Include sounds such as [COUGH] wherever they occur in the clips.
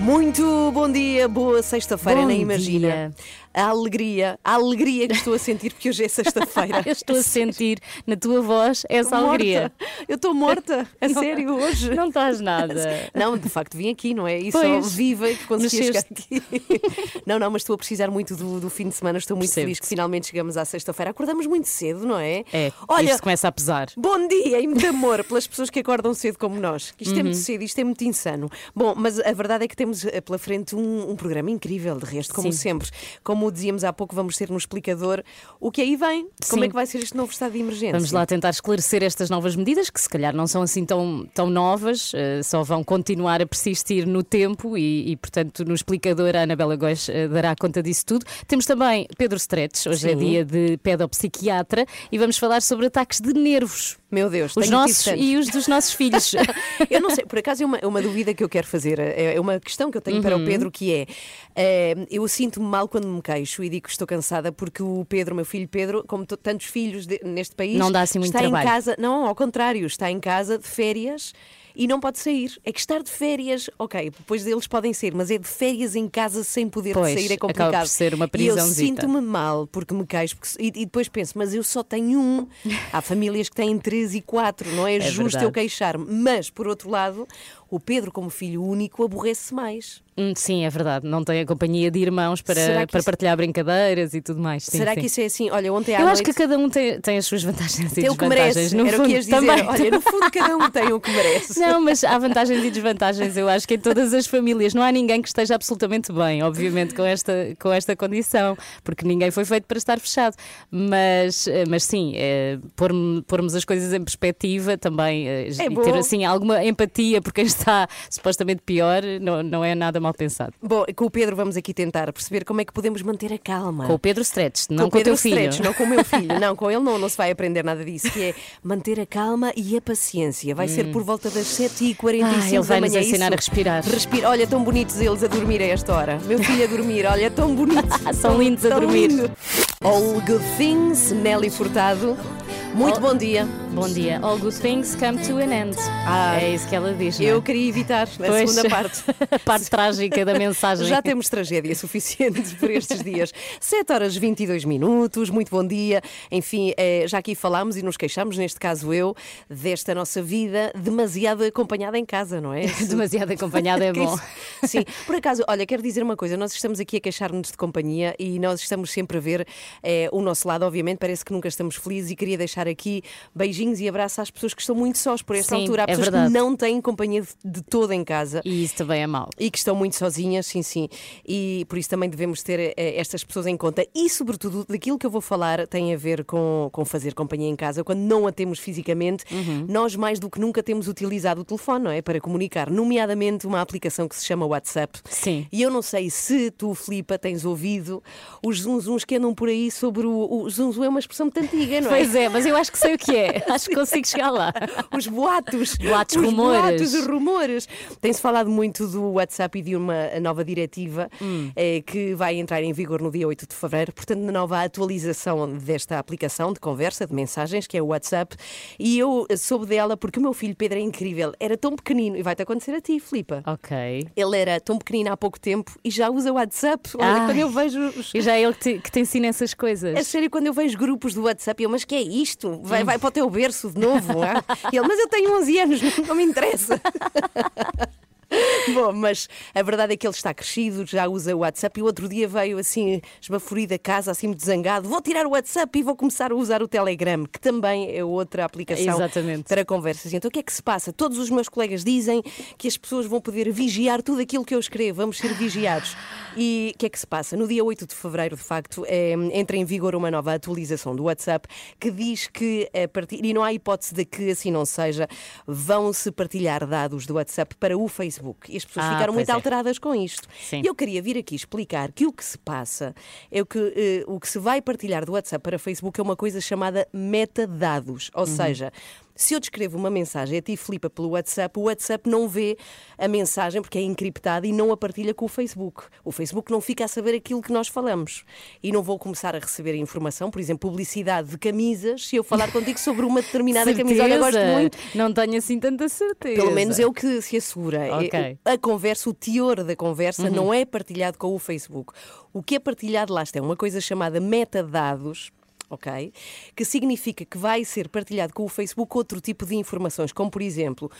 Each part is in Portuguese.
Muito bom dia, boa sexta-feira, nem imagina. dia. A alegria, a alegria que estou a sentir porque hoje é sexta-feira. [LAUGHS] Eu estou a sentir na tua voz essa Morta. alegria. Eu estou morta, [LAUGHS] a sério, hoje. Não estás nada. [LAUGHS] Não, de facto vim aqui, não é? E só Pois. viva que consegui chegar aqui. Não, não, mas estou a precisar muito do, do fim de semana. Estou muito Percebo-te. feliz que finalmente chegamos à sexta-feira. Acordamos muito cedo, não é? É, Olha, isto começa a pesar. Bom dia e muito amor pelas pessoas que acordam cedo como nós. Isto é muito cedo, isto é muito insano. Bom, mas a verdade é que temos eh, pela frente um, um programa incrível, de resto, como Sim. sempre. Como dizíamos há pouco, vamos ter no explicador o que aí vem. Como Sim. é que vai ser este novo estado de emergência? Vamos lá tentar esclarecer estas novas medidas, que se calhar não são assim tão, tão novas, eh, só vão continuar a persistir no tempo e, e, portanto, no explicador a Anabela Góis eh, dará conta disso tudo. Temos também Pedro Stretch, hoje é Sim. dia de pedopsiquiatra e vamos falar sobre ataques de nervos. Meu Deus, Os nossos e os dos nossos filhos. [LAUGHS] Eu não sei, por acaso é uma, é uma dúvida que eu quero fazer, é é uma questão que eu tenho para Uhum. o Pedro, que é, eh, eu sinto-me mal quando me queixo e digo que estou cansada porque o Pedro, meu filho Pedro, como to- tantos filhos de- neste país, Não dá assim muito está trabalho. em casa, não, ao contrário, está em casa de férias e não pode sair. É que estar de férias, ok, depois deles podem ser, mas é de férias em casa sem poder Pois, sair é acaba complicado. por ser uma e eu sinto-me mal porque me queixo porque- e, e depois penso, mas eu só tenho um. [LAUGHS] Há famílias que têm três e quatro, não é, justo verdade. eu queixar-me. Mas, por outro lado, o Pedro, como filho único, aborrece mais. Hum, Sim, é verdade. Não tem a companhia de irmãos para, para isso- partilhar brincadeiras e tudo mais. Sim, Será sim. que isso é assim? Olha, ontem à Eu noite. acho que cada um tem, tem as suas vantagens e tem o que desvantagens. merece. No Era fundo, o que ias dizer. Olha, no fundo, cada um tem o que merece. Não, mas há vantagens e desvantagens, eu acho que em todas as famílias. Não há ninguém que esteja absolutamente bem, obviamente, com esta, com esta condição, porque ninguém foi feito para estar fechado. Mas, eh, mas sim, eh, pormos, as coisas em perspectiva também É e ter assim alguma empatia por quem está supostamente pior, não, não é nada mal pensado. Bom, com o Pedro vamos aqui tentar perceber como é que podemos manter a calma. Com o Pedro Stretch, não o com o teu filho. Stretch, não com o meu [LAUGHS] filho. Não, com ele não, não se vai aprender nada disso, que é manter a calma e a paciência. Vai ser por volta das 7h45 Ah, ele da vai nos manhã. ensinar isso. a respirar. Respira. Olha, tão bonitos eles a dormir a esta hora. Meu filho a dormir, olha, tão bonito. [LAUGHS] São Tão- lindos a tão dormir. lindo. All Good Things, Nelly Furtado. Muito bom dia. Bom dia. All good things come to an end. Ah, é isso que ela diz. não é? Eu queria evitar a Pois. segunda [LAUGHS] parte. a parte trágica da mensagem. Já temos tragédia suficiente [LAUGHS] por estes dias. 7 horas 22 minutos, muito bom dia. Enfim, eh, já aqui falámos e nos queixámos, neste caso eu, desta nossa vida demasiado acompanhada em casa, não é? [LAUGHS] Demasiado acompanhada é bom. Sim, por acaso, olha, quero dizer uma coisa: nós estamos aqui a queixar-nos de companhia e nós estamos sempre a ver eh, o nosso lado, obviamente, parece que nunca estamos felizes e queria deixar aqui beijinhos e abraços às pessoas que estão muito sós por esta Sim, altura. Há é pessoas verdade. que não têm companhia de, toda em casa. E isso também é mau. E que estão muito sozinhas, sim, sim. E por isso também devemos ter eh, estas pessoas em conta. E, sobretudo, daquilo que eu vou falar tem a ver com, com fazer companhia em casa. Quando não a temos fisicamente, Uhum. nós mais do que nunca temos utilizado o telefone, não é? Para comunicar, nomeadamente uma aplicação que se chama WhatsApp. Sim. E eu não sei se tu, Filipa, tens ouvido os zunzuns que andam por aí sobre o. O zunzum é uma expressão muito antiga, não é? Pois é, mas eu acho que sei o que é. [LAUGHS] Acho que consigo chegar lá. Os boatos. Boatos, os rumores. boatos, os rumores. Tem-se falado muito do WhatsApp e de uma nova diretiva Hum. eh, que vai entrar em vigor no dia 8 de fevereiro. Portanto, na nova atualização desta aplicação de conversa, de mensagens, que é o WhatsApp. E eu soube dela porque o meu filho Pedro é incrível. Era tão pequenino, e vai-te acontecer a ti, Filipa. Ok. Ele era tão pequenino há pouco tempo e já usa o WhatsApp. Olha, Ai. quando eu vejo os, E já é ele que te, que te ensina essas coisas. é sério, quando eu vejo grupos do WhatsApp, eu, mas que é isto? Hum. Vai, vai para o teu berço de novo? E ele, mas eu tenho 11 anos, não me interessa. [LAUGHS] [LAUGHS] Bom, mas a verdade é que ele está crescido, já usa o WhatsApp e o outro dia veio assim, esbaforido a casa, assim muito zangado. Vou tirar o WhatsApp e vou começar a usar o Telegram, que também é outra aplicação Exatamente. para conversas. Então o que é que se passa? Todos os meus colegas dizem que as pessoas vão poder vigiar tudo aquilo que eu escrevo, vamos ser vigiados. E o que é que se passa? No dia 8 de fevereiro, de facto, é, entra em vigor uma nova atualização do WhatsApp que diz que, a partir, e não há hipótese de que assim não seja, vão-se partilhar dados do WhatsApp para o Facebook. E as pessoas Ah, ficaram muito é. alteradas com isto. Sim. E eu queria vir aqui explicar que o que se passa é o que eh, o que se vai partilhar do WhatsApp para Facebook é uma coisa chamada metadados. Uhum. Ou seja, se eu descrevo uma mensagem a ti, Filipa, pelo WhatsApp, o WhatsApp não vê a mensagem porque é encriptada e não a partilha com o Facebook. O Facebook não fica a saber aquilo que nós falamos. E não vou começar a receber informação, por exemplo, publicidade de camisas, se eu falar [LAUGHS] contigo sobre uma determinada camisa. Olha, gosto muito. Não tenho assim tanta certeza. Pelo menos é o que se assegura. Ok. É- A conversa, o teor da conversa Uhum. não é partilhado com o Facebook. O que é partilhado lá está é uma coisa chamada metadados. Ok? Que significa que vai ser partilhado com o Facebook outro tipo de informações, como por exemplo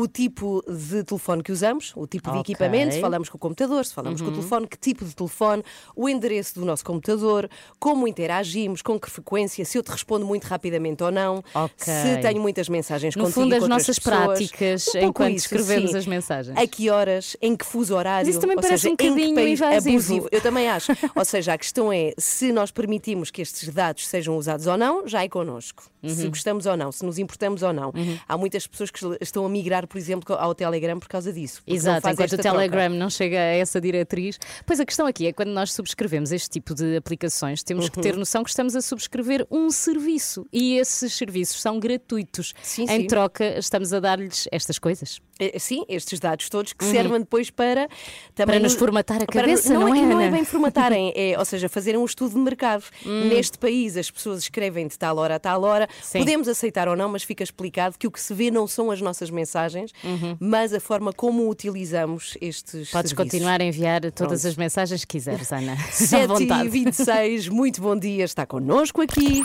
o tipo de telefone que usamos, o tipo de Ok. equipamento, se falamos com o computador, se falamos com o telefone, que tipo de telefone, o endereço do nosso computador, como interagimos, com que frequência, se eu te respondo muito rapidamente ou não, Ok. se tenho muitas mensagens No contigo fundo, e as nossas pessoas. práticas Um enquanto isso, escrevemos sim. as mensagens. A que horas, em que fuso horário, Mas isso também ou parece seja, um bocadinho invasivo. abusivo. Eu também acho. ou seja, a questão é se nós permitimos que estes dados sejam usados ou não, já é connosco. Uhum. Se gostamos ou não, se nos importamos ou não. Há muitas pessoas que estão a migrar, por exemplo, ao Telegram por causa disso. Exato, enquanto o esta troca. Telegram não chega a essa diretriz. Pois a questão aqui é quando nós subscrevemos este tipo de aplicações, temos que ter Uhum. noção que estamos a subscrever um serviço e esses serviços são gratuitos. Sim, em sim. troca, estamos a dar-lhes estas coisas. Eh, Sim, estes dados todos que servem depois para também Para nos formatar a para- cabeça, não é, Não é Ana? bem formatarem, [LAUGHS] é, ou seja, fazerem um estudo de mercado. Neste país as pessoas escrevem de tal hora a tal hora, Sim. podemos aceitar ou não, mas fica explicado que o que se vê não são as nossas mensagens, mas a forma como utilizamos estes Podes serviços. continuar a enviar todas Pronto. as mensagens que quiseres, Ana. [LAUGHS] [LAUGHS] À 7 vontade. e 26 muito bom dia, está connosco aqui.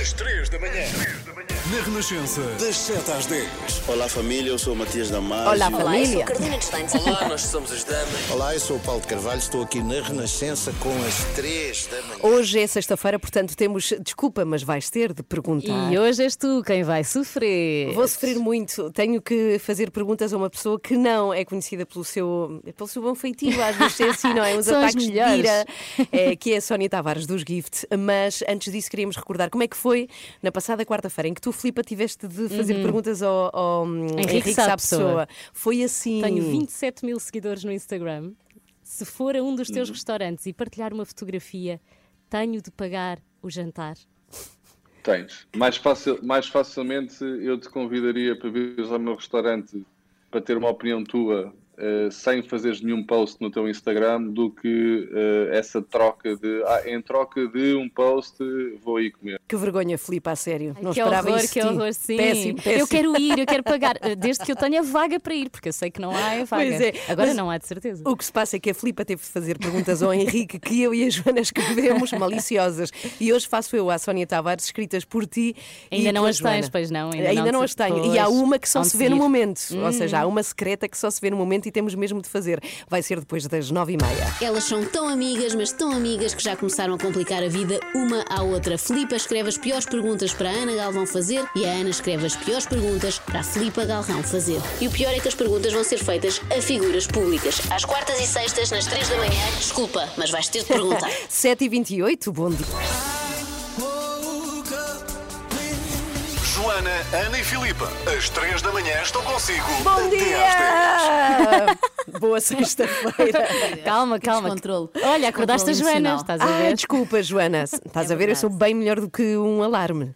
Às 3 da manhã. Na Renascença, das 7 às 10. Olá família, eu sou o Matias Damasio. Olá, família. Olá, nós somos as damas. Olá, eu sou o Paulo de Carvalho, estou aqui na Renascença com as 3 da manhã. Hoje é sexta-feira, portanto temos, desculpa, mas vais ter de perguntar. E hoje és tu quem vai sofrer. Vou sofrer muito. Tenho que fazer perguntas a uma pessoa que não é conhecida pelo seu, pelo seu bom feitio. Às vezes é assim, não é? Uns [LAUGHS] São ataques de ira, é, que é a Sónia Tavares dos Gift. Mas antes disso, queríamos recordar como é que foi na passada quarta-feira em que tu, Filipa, tiveste de fazer perguntas ao, ao hum, Uhum. Henrique Henrique Sá Pessoa. Foi assim. Tenho 27 mil seguidores no Instagram. Se for a um dos Hum. teus restaurantes e partilhar uma fotografia, tenho de pagar o jantar. Tens. Mais, facil, mais facilmente eu te convidaria para vires ao meu restaurante para ter uma opinião tua eh, sem fazeres nenhum post no teu Instagram do que eh, essa troca de ah, em troca de um post vou aí comer. Que vergonha, Filipa, a sério. não que esperava horror, isso. que horror, sim. Péssimo, péssimo. Eu quero ir, eu quero [LAUGHS] pagar, eh, desde que eu tenha vaga para ir, porque eu sei que não há é vaga. Pois é, Agora mas não há de certeza. O que se passa é que a Filipa teve de fazer perguntas ao Henrique que eu e a Joana escrevemos, maliciosas. E hoje faço eu à Sónia Tavares, escritas por ti. Ainda e não as Joana. tens, pois não? Ainda Ainda, não não, as tenho. E há uma que só se vê no seguir. momento. Ou seja, há Hum. uma secreta que só se vê no momento e temos mesmo de fazer. Vai ser depois das nove e meia. Elas são tão amigas, mas tão amigas que já começaram a complicar a vida uma à outra. Filipa escreve as piores perguntas para a Ana Galvão fazer e a Ana escreve as piores perguntas para a Filipa Galrão fazer. E o pior é que as perguntas vão ser feitas a figuras públicas. Às quartas e sextas, nas três da manhã. Desculpa, mas vais ter de perguntar. [LAUGHS] 7 e 28 bom dia. Joana, Ana e Filipa, às 3 da manhã estão consigo. Bom até às 10. dia! [LAUGHS] Boa sexta-feira. [LAUGHS] Calma, calma. Descontrole. Olha, acordaste a Joana, emocional. estás a Ah, ver? desculpa, Joana. [LAUGHS] Estás É a ver? Eu sou bem melhor do que um alarme.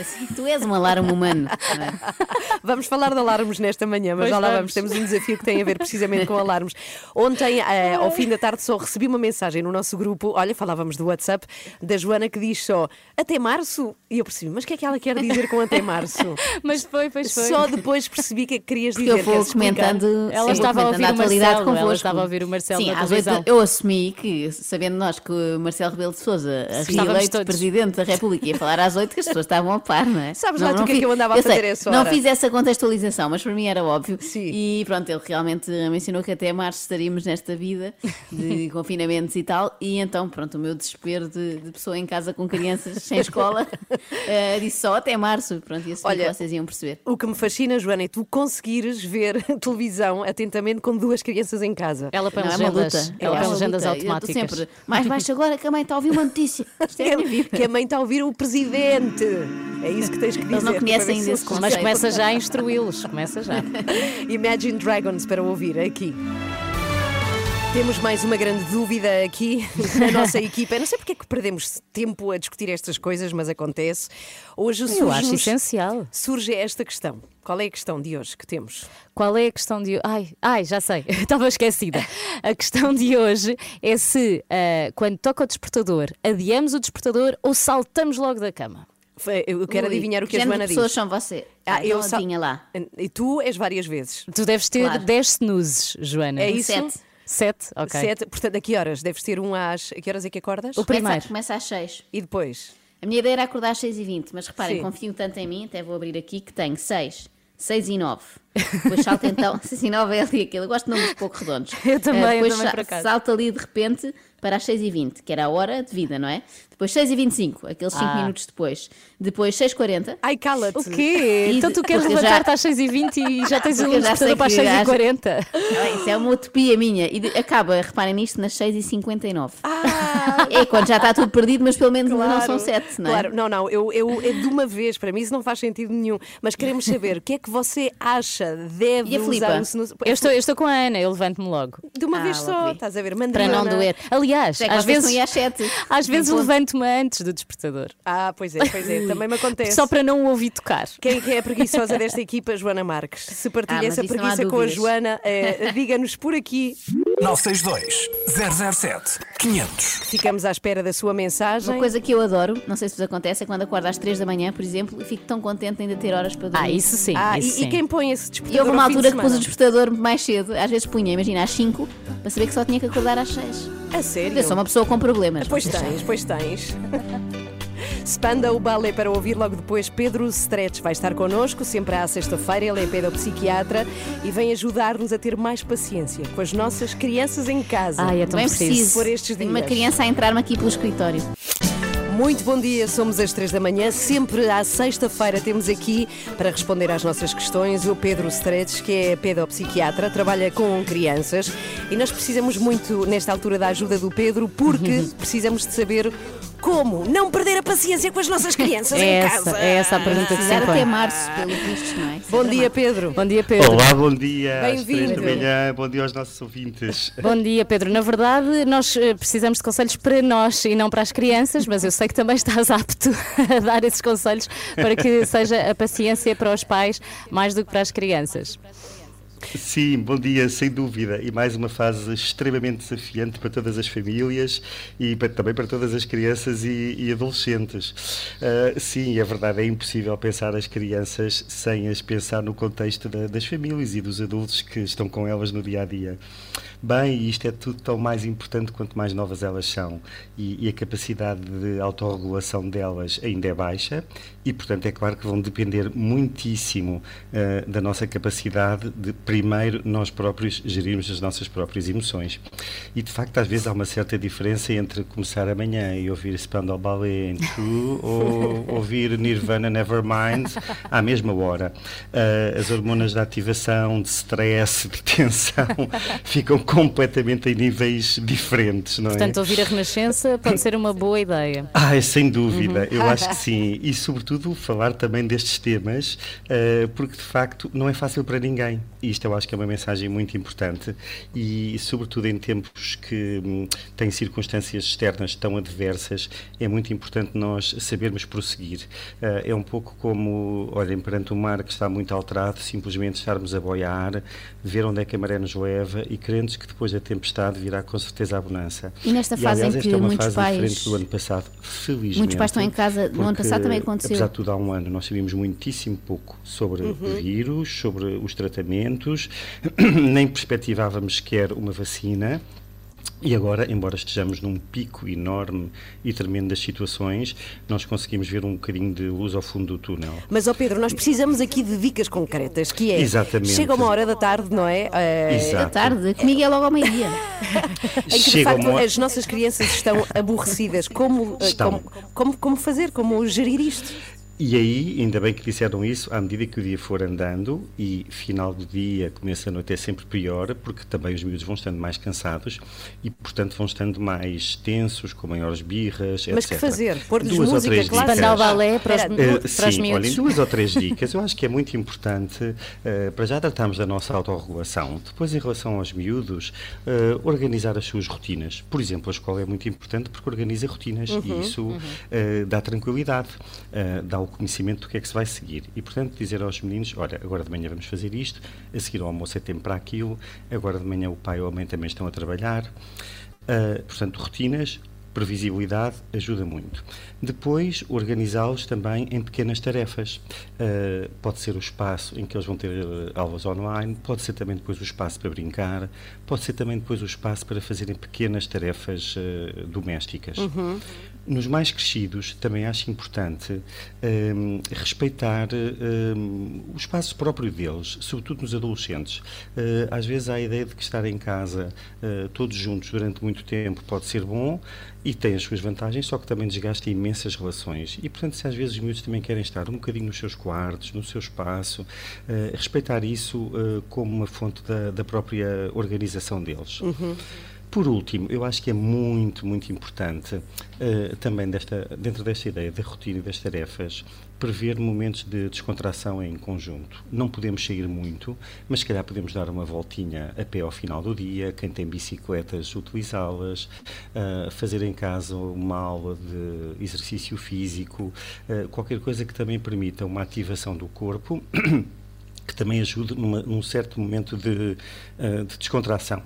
Assim, tu és um alarme humano. é? [LAUGHS] Vamos falar de alarmes nesta manhã, mas Pois já lá vamos. vamos. Temos um desafio que tem a ver precisamente com alarmes. Ontem, eh, ao fim da tarde, só recebi uma mensagem no nosso grupo. Olha, falávamos do WhatsApp, da Joana que diz só até março. E eu percebi, mas o que é que ela quer dizer com até março? [LAUGHS] Mas foi, pois foi. Só depois percebi que que querias dizer. eu vou comentando. Ela estava a vou ouvir comentando o atualidade Marcelo, ela convosco. estava a ouvir o Marcelo Sim, às oito eu assumi que, sabendo nós que o Marcelo Rebelo de Souza, reeleito todos. Presidente da República, ia falar às oito, que as pessoas estavam a par, não é? Sabes lá tu o que é que eu andava a sei, fazer a essa Não hora? fiz essa contextualização, mas para mim era óbvio. Sim. E pronto, ele realmente mencionou que até março estaríamos nesta vida de [LAUGHS] confinamentos e tal. E então, pronto, o meu desespero de, de pessoa em casa com crianças sem escola [LAUGHS] eh, disse só até março. Pronto, e assumi Olha, que vocês iam perceber. O que me fascina, Joana, é tu conseguires ver [LAUGHS] televisão atentamente com duas crianças em casa. Ela põe Não, é uma legendas, luta. ela É uma legendas. Eu automáticas. sempre mais baixo agora que a mãe está a ouvir uma notícia. É a minha vida. Que a mãe está a ouvir o presidente. É isso que tens que dizer. Eles não conhecem ainda se esse conceito. Mas começa já a instruí-los, começa já. [LAUGHS] Imagine Dragons para ouvir aqui. Temos mais uma grande dúvida aqui [LAUGHS] na nossa equipa. Eu não sei porque é que perdemos tempo a discutir estas coisas, mas acontece. Hoje Eu surge, acho essencial. surge esta questão. Qual é a questão de hoje que temos? Qual é a questão de. Ai, ai já sei, [LAUGHS] estava esquecida. A questão de hoje é se, ah, quando toca o despertador, adiamos o despertador ou saltamos logo da cama. Eu quero Ui, adivinhar o que a género Joana de pessoas diz. são você. Ah, Ah, eu eu sal- adivinha lá. E tu és várias vezes. Tu deves ter Claro. 10 snoozes, Joana. É isso? Sete. Sete? Ok. Sete. Portanto, a que horas? Deves ter um às. A que horas é que acordas? O primeiro. Começa, começa às 6. E depois? A minha ideia era acordar às 6 e 20 mas reparem, Sim. confio tanto em mim, até vou abrir aqui, que tenho 6, 6 e 9. Depois salta então, 6 e 9 é ali aquele, eu gosto de números pouco redondos. [LAUGHS] Eu também, eu depois também, sa- por acaso. salta ali de repente para as 6 e 20 que era a hora de vida, não é? Depois 6 e 25 aqueles 5 Ah. minutos depois. Depois 6 e 40 Ai, cala-te. O quê? E Então tu queres eu já- levantar-te às 6h20 e já tens um eu sei despertador para as que já- 6h40? Ah, Isso é uma utopia minha. E acaba, reparem nisto, nas 6 e 59 Ah, É quando já está tudo perdido, mas pelo menos ainda não são 7, não é? Claro, não, não, eu, eu é de uma vez, para mim isso não faz sentido nenhum. Mas queremos saber o que é que você acha deve E usar snooze. Eu estou, eu estou com a Ana, eu levanto-me logo. De uma Ah, vez só, ok. estás a ver? Para Mandriana. não doer. Aliás, É às vezes, às 7. às vezes levanto-me antes do despertador. Ah, pois é, pois é, também me [LAUGHS] acontece. Só para não o ouvir tocar. Quem é a preguiçosa desta equipa? Joana Marques. Se partilha Ah, essa preguiça com a. Joana, eh, diga-nos por aqui. 962 007 500. Ficamos à espera da sua mensagem. Uma coisa que eu adoro, não sei se vos acontece, é quando acordo às 3 da manhã, por exemplo, e fico tão contente de ainda ter horas para dormir. Ah, isso sim. Ah, isso e, sim. e quem põe esse E despertador houve uma altura que pus o despertador mais cedo, às vezes punha, imagina, às 5, para saber que só tinha que acordar às 6. A sério? Eu sou uma pessoa com problemas. Pois vocês tens, pois tens. [LAUGHS] Spanda o balé para ouvir logo depois. Pedro Stretch vai estar connosco, sempre à sexta-feira. Ele é pedopsiquiatra e vem ajudar-nos a ter mais paciência com as nossas crianças em casa. Ai, é tão Bem preciso. preciso. Por estes Tenho uma dias. criança a entrar-me aqui pelo escritório. Muito bom dia, somos às três da manhã. Sempre à sexta-feira temos aqui para responder às nossas questões o Pedro Stretch, que é pedopsiquiatra, trabalha com crianças e nós precisamos muito, nesta altura, da ajuda do Pedro porque [LAUGHS] precisamos de saber como não perder a paciência com as nossas crianças É em essa, casa. é essa a pergunta que se até março, pelo visto, não é? Bom Sempre dia. Pedro. Bom dia, Pedro. Olá, bom dia. Bem-vindo. bom dia aos nossos ouvintes. Bom dia, Pedro. Na verdade, nós eh, precisamos de conselhos para nós e não para as crianças, mas eu sei que também estás [LAUGHS] apto a dar esses conselhos para que seja a paciência para os pais mais do que para as crianças. Sim, bom dia, sem dúvida. E mais uma fase extremamente desafiante para todas as famílias e para- também para todas as crianças e, e adolescentes. Ah, sim, é verdade, é impossível pensar as crianças sem as pensar no contexto da- das famílias e dos adultos que estão com elas no dia a dia. Bem, isto é tudo tão mais importante quanto mais novas elas são e, e a capacidade de autorregulação delas ainda é baixa e, portanto, é claro que vão depender muitíssimo ah, da nossa capacidade de, primeiro, nós próprios gerirmos as nossas próprias emoções. E, de facto, às vezes há uma certa diferença entre começar amanhã e ouvir Spandau Ballet em True [LAUGHS] ou ouvir Nirvana Nevermind à mesma hora. Ah, as hormonas da ativação, de stress, de tensão, [LAUGHS] ficam completamente em níveis diferentes, não é? Portanto, ouvir a Renascença pode ser uma boa ideia. [LAUGHS] Ah, sem dúvida, eu acho que sim. E, sobretudo, falar também destes temas, eh, porque de facto não é fácil para ninguém. E isto eu acho que é uma mensagem muito importante. E, sobretudo, em tempos que hum, têm circunstâncias externas tão adversas, é muito importante nós sabermos prosseguir. Eh, é um pouco como, olhem, perante um mar que está muito alterado, simplesmente estarmos a boiar, ver onde é que a maré nos leva e crentes que depois da tempestade virá com certeza a bonança. E nesta fase aliás, em esta que é uma muitos fase pais- diferente do ano passado, felizmente. Muitos pais estão em casa, no ano passado também aconteceu. Apesar de tudo, há um ano nós sabíamos muitíssimo pouco sobre Uhum. o vírus, sobre os tratamentos, [CLEARS THROAT] nem perspectivávamos sequer uma vacina. E agora, embora estejamos num pico enorme e tremendo das situações, nós conseguimos ver um bocadinho de luz ao fundo do túnel. Mas, ó Pedro, nós precisamos aqui de dicas concretas, que é... Exatamente. Chega uma hora da tarde, não é? Eh, Exato. Da tarde, comigo é logo ao meio-dia. [LAUGHS] Em que, de facto, uma as nossas crianças estão aborrecidas. Como, eh, Estão. como, como, como fazer? Como gerir isto? E aí, ainda bem que disseram isso, à medida que o dia for andando e final do dia, começo da noite é sempre pior, porque também os miúdos vão estando mais cansados e, portanto, vão estando mais tensos, com maiores birras, Mas etc. que fazer? Pôr-lhes Duas ou música três clássica? dicas. Bandar balé para os- Eh, para os sim, miúdos. olhem, duas ou três dicas. Eu acho que é muito importante, eh, para já tratarmos da nossa autorregulação. Depois, em relação aos miúdos, eh, organizar as suas rotinas. Por exemplo, a escola é muito importante porque organiza rotinas Uhum, e isso uhum. dá tranquilidade, dá o conhecimento do que é que se vai seguir. E, portanto, dizer aos meninos, olha, agora de manhã vamos fazer isto, a seguir ao almoço é tempo para aquilo, agora de manhã o pai ou a mãe também estão a trabalhar. Eh, portanto, rotinas, previsibilidade ajuda muito. Depois, organizá-los também em pequenas tarefas. Uh, pode ser o espaço em que eles vão ter uh, aulas online, pode ser também depois o espaço para brincar, pode ser também depois o espaço para fazerem pequenas tarefas uh, domésticas. Uhum. Nos mais crescidos, também acho importante um, respeitar um, o espaço próprio deles, sobretudo nos adolescentes. Uh, às vezes há a ideia de que estar em casa uh, todos juntos durante muito tempo pode ser bom e tem as suas vantagens, só que também desgasta imensas relações. E, portanto, se às vezes os miúdos também querem estar um bocadinho nos seus quartos, no seu espaço, uh, respeitar isso como uma fonte da, da própria organização deles. Uhum. Por último, eu acho que é muito, muito importante uh, também desta, dentro desta ideia da rotina e das tarefas, prever momentos de descontração em conjunto. Não podemos sair muito, mas se calhar podemos dar uma voltinha a pé ao final do dia, quem tem bicicletas, utilizá-las, uh, fazer em casa uma aula de exercício físico, uh, qualquer coisa que também permita uma ativação do corpo. Que também ajude numa, num certo momento de, uh, de descontração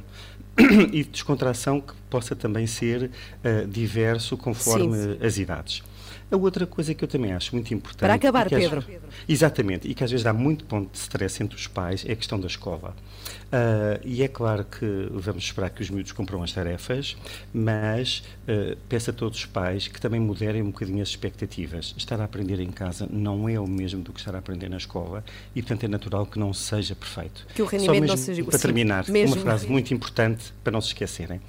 [CLEARS THROAT] e de descontração que possa também ser uh, diverso conforme Sim. as idades. A outra coisa que eu também acho muito importante. Para acabar, às- Pedro. Exatamente, e que às vezes dá muito ponto de stress entre os pais, é a questão da escola. Ah, e é claro que vamos esperar que os miúdos cumpram as tarefas, mas ah, peço a todos os pais que também moderem um bocadinho as expectativas. Estar a aprender em casa não é o mesmo do que estar a aprender na escola e, portanto, é natural que não seja perfeito. Que o rendimento não seja- Para sim, terminar, mesmo. uma frase muito importante para não se esquecerem.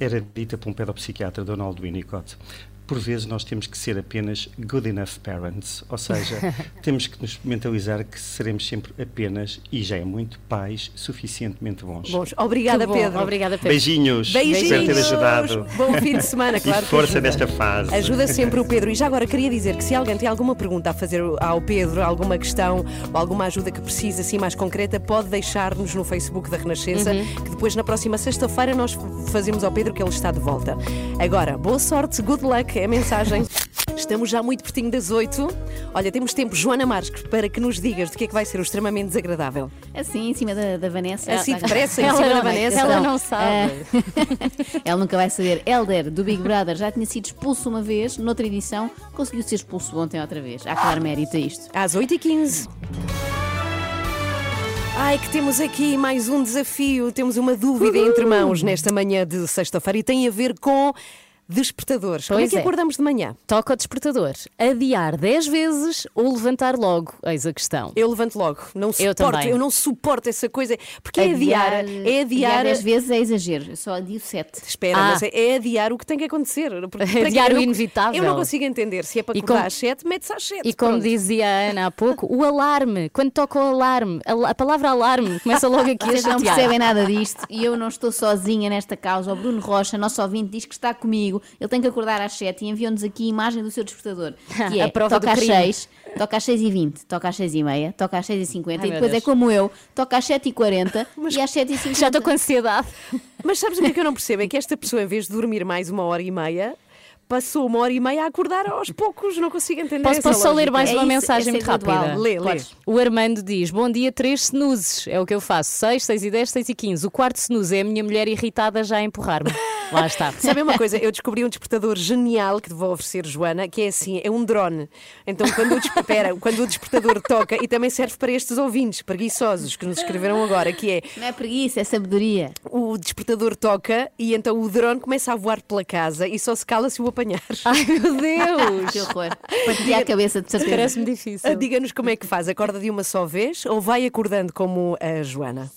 Era dita por um pedopsiquiatra, Donald Winnicott. Por vezes nós temos que ser apenas good enough parents, ou seja, [LAUGHS] temos que nos mentalizar que seremos sempre apenas, e já é muito, pais suficientemente bons. Bons. Obrigada, bom. Pedro. Obrigada, Pedro. Beijinhos. Beijinhos. Espero ter ajudado. Bom fim de semana, [LAUGHS] claro. E força nesta fase. Ajuda sempre o Pedro. E já agora queria dizer que se alguém tem alguma pergunta a fazer ao Pedro, alguma questão ou alguma ajuda que precise assim mais concreta, pode deixar-nos no Facebook da Renascença, Uhum. que depois na próxima sexta-feira nós fazemos ao Pedro que ele está de volta. Agora, boa sorte, good luck, é a mensagem. Estamos já muito pertinho das oito. Olha, temos tempo, Joana Marques, para que nos digas do que é que vai ser o extremamente desagradável. Assim, em cima da, da Vanessa. Assim depressa, em ela cima da não- Vanessa. Ela Não não sabe. sabe. [LAUGHS] ela nunca vai saber. Elder, do Big Brother, já tinha sido expulso uma vez, noutra edição, conseguiu ser expulso ontem outra vez. Há que dar mérito a isto. Às 8h15. Ai, que temos aqui mais um desafio. Temos uma dúvida entre mãos nesta manhã de sexta-feira e tem a ver com despertadores. Como é Pois que é. acordamos de manhã? Toca o despertador. Adiar 10 vezes ou levantar logo? Eis a questão. Eu levanto logo. Não Eu suporto, também. eu não suporto essa coisa. Porque é adiar, é adiar. 10 vezes é exagero. Eu só adio 7. Espera, Ah. mas é, é adiar o que tem que acontecer. Porque- [LAUGHS] Adiar o não- inevitável. Eu não consigo entender. Se é para acordar como- às 7, mete-se às 7. E como pronto. dizia a Ana há pouco, o alarme. Quando toca o alarme, a, la- a palavra alarme começa logo aqui a Vocês não percebem nada disto e eu não estou sozinha nesta causa. O Bruno Rocha, nosso ouvinte, diz que está comigo. Ele tem que acordar às 7 e enviou-nos aqui a imagem do seu despertador. [LAUGHS] Que é, A prova toca do às crime. 6, toca às 6 e 20, toca às 6 e meia, toca às 6 e 50 Ai, e depois é como eu, toca às 7 e 40 [LAUGHS] e às 7 e 50. Já estou com ansiedade. [LAUGHS] Mas sabes o que é que eu não percebo? É que esta pessoa, em vez de dormir mais uma hora e meia, passou uma hora e meia a acordar aos poucos. Não consigo entender Posso, posso só ler mais É uma isso, mensagem é muito rápida? Lê, lê. O Armando diz: Bom dia, três snoozes. É o que eu faço. 6, 6 e 10, 6 e 15. O quarto snooze é a minha mulher irritada já a empurrar-me. Lá está. [LAUGHS] Sabe uma coisa? Eu descobri um despertador genial que te vou oferecer, Joana, que é assim, é um drone. Então, quando o, des- espera, quando o despertador toca, e também serve para estes ouvintes preguiçosos que nos escreveram agora, que é Não é preguiça, é sabedoria. o despertador toca e então o drone começa a voar pela casa e só se cala se o apanhares. [LAUGHS] Ai meu Deus! Que horror. Partilhar a cabeça de certeza. Parece-me difícil. Ah, Diga-nos como é que faz. Acorda de uma só vez ou vai acordando como a Joana?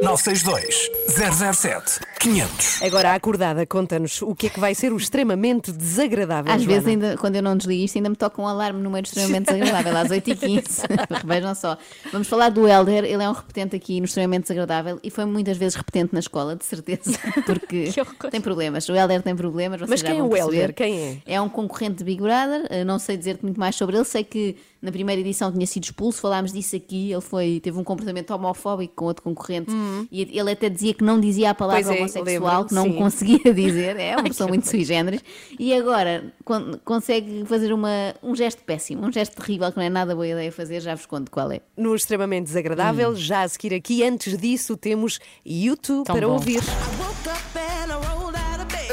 962 007 500. Agora, a acordada, conta-nos o que é que vai ser o extremamente desagradável. Às Joana. vezes, ainda, quando eu não desligo isto, ainda me toca um alarme no meio do extremamente desagradável, às 8h15. [LAUGHS] Vejam só. Vamos falar do Helder, ele é um repetente aqui no extremamente desagradável e foi muitas vezes repetente na escola, de certeza, [LAUGHS] porque tem problemas. O Helder tem problemas. vocês Mas já quem é o Helder? Quem é? É um concorrente de Big Brother, eh, não sei dizer-te muito mais sobre ele, sei que na primeira edição tinha sido expulso, falámos disso aqui, ele foi, teve um comportamento homofóbico com outro concorrente e ele até dizia que não dizia a palavra Pois é, homossexual, que não sim. conseguia [LAUGHS] dizer, é uma pessoa muito sui generis, e agora con- consegue fazer uma, um gesto péssimo, um gesto terrível que não é nada boa ideia fazer, já vos conto qual é. No extremamente desagradável, já a seguir aqui, antes disso, temos YouTube Tão para bom. ouvir.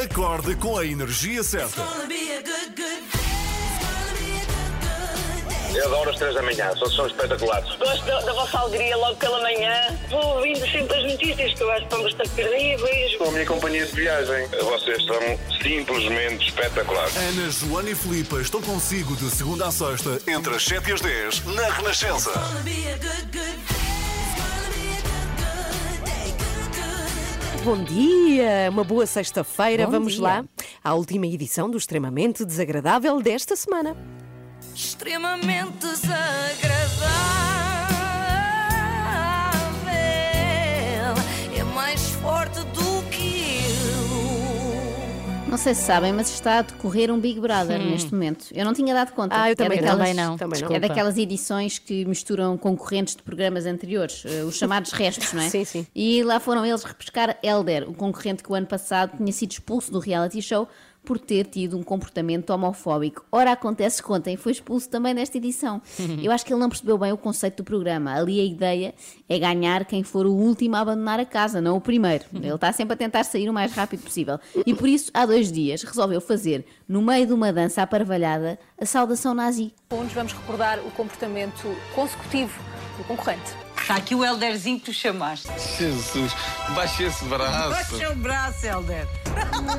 Acorde com a energia certa. Eu adoro as três da manhã, são, são espetaculares. Gosto da, da vossa alegria logo pela manhã. Vou ouvindo sempre as notícias que eu acho que estão bastante terríveis. Com a minha companhia de viagem, vocês são simplesmente espetaculares. Ana, Joana e Filipa estão consigo de segunda a sexta, entre as 7 e as 10, na Renascença. Bom dia, uma boa sexta-feira. Vamos dia. lá à última edição do extremamente desagradável desta semana. Extremamente desagradável. É mais forte do que eu. Não sei se sabem, mas está a decorrer um Big Brother neste momento. Eu não tinha dado conta. Ah, eu É também não. daquelas- Também não. Também não. É daquelas edições que misturam concorrentes de programas anteriores, eh, os chamados [LAUGHS] restos, não é? Sim, sim. E lá foram eles repescar Elder, o concorrente que o ano passado tinha sido expulso do reality show por ter tido um comportamento homofóbico. Ora, acontece que ontem foi expulso também nesta edição. [LAUGHS] Eu acho que ele não percebeu bem o conceito do programa. Ali a ideia é ganhar quem for o último a abandonar a casa, não o primeiro. [LAUGHS] Ele está sempre a tentar sair o mais rápido possível. E por isso, há dois dias, resolveu fazer, no meio de uma dança aparvalhada, a saudação nazi. segundos vamos recordar o comportamento consecutivo do concorrente. Está aqui o Elderzinho que tu chamaste. Jesus, baixa esse braço. Baixa o braço, Elder.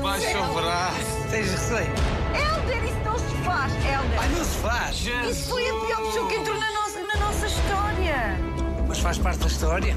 Baixa o braço. Tens receio? Helder, isso não se faz, Helder. Ai, não se faz. Isso foi a pior pessoa que entrou na nossa, na nossa história. Mas faz parte da história.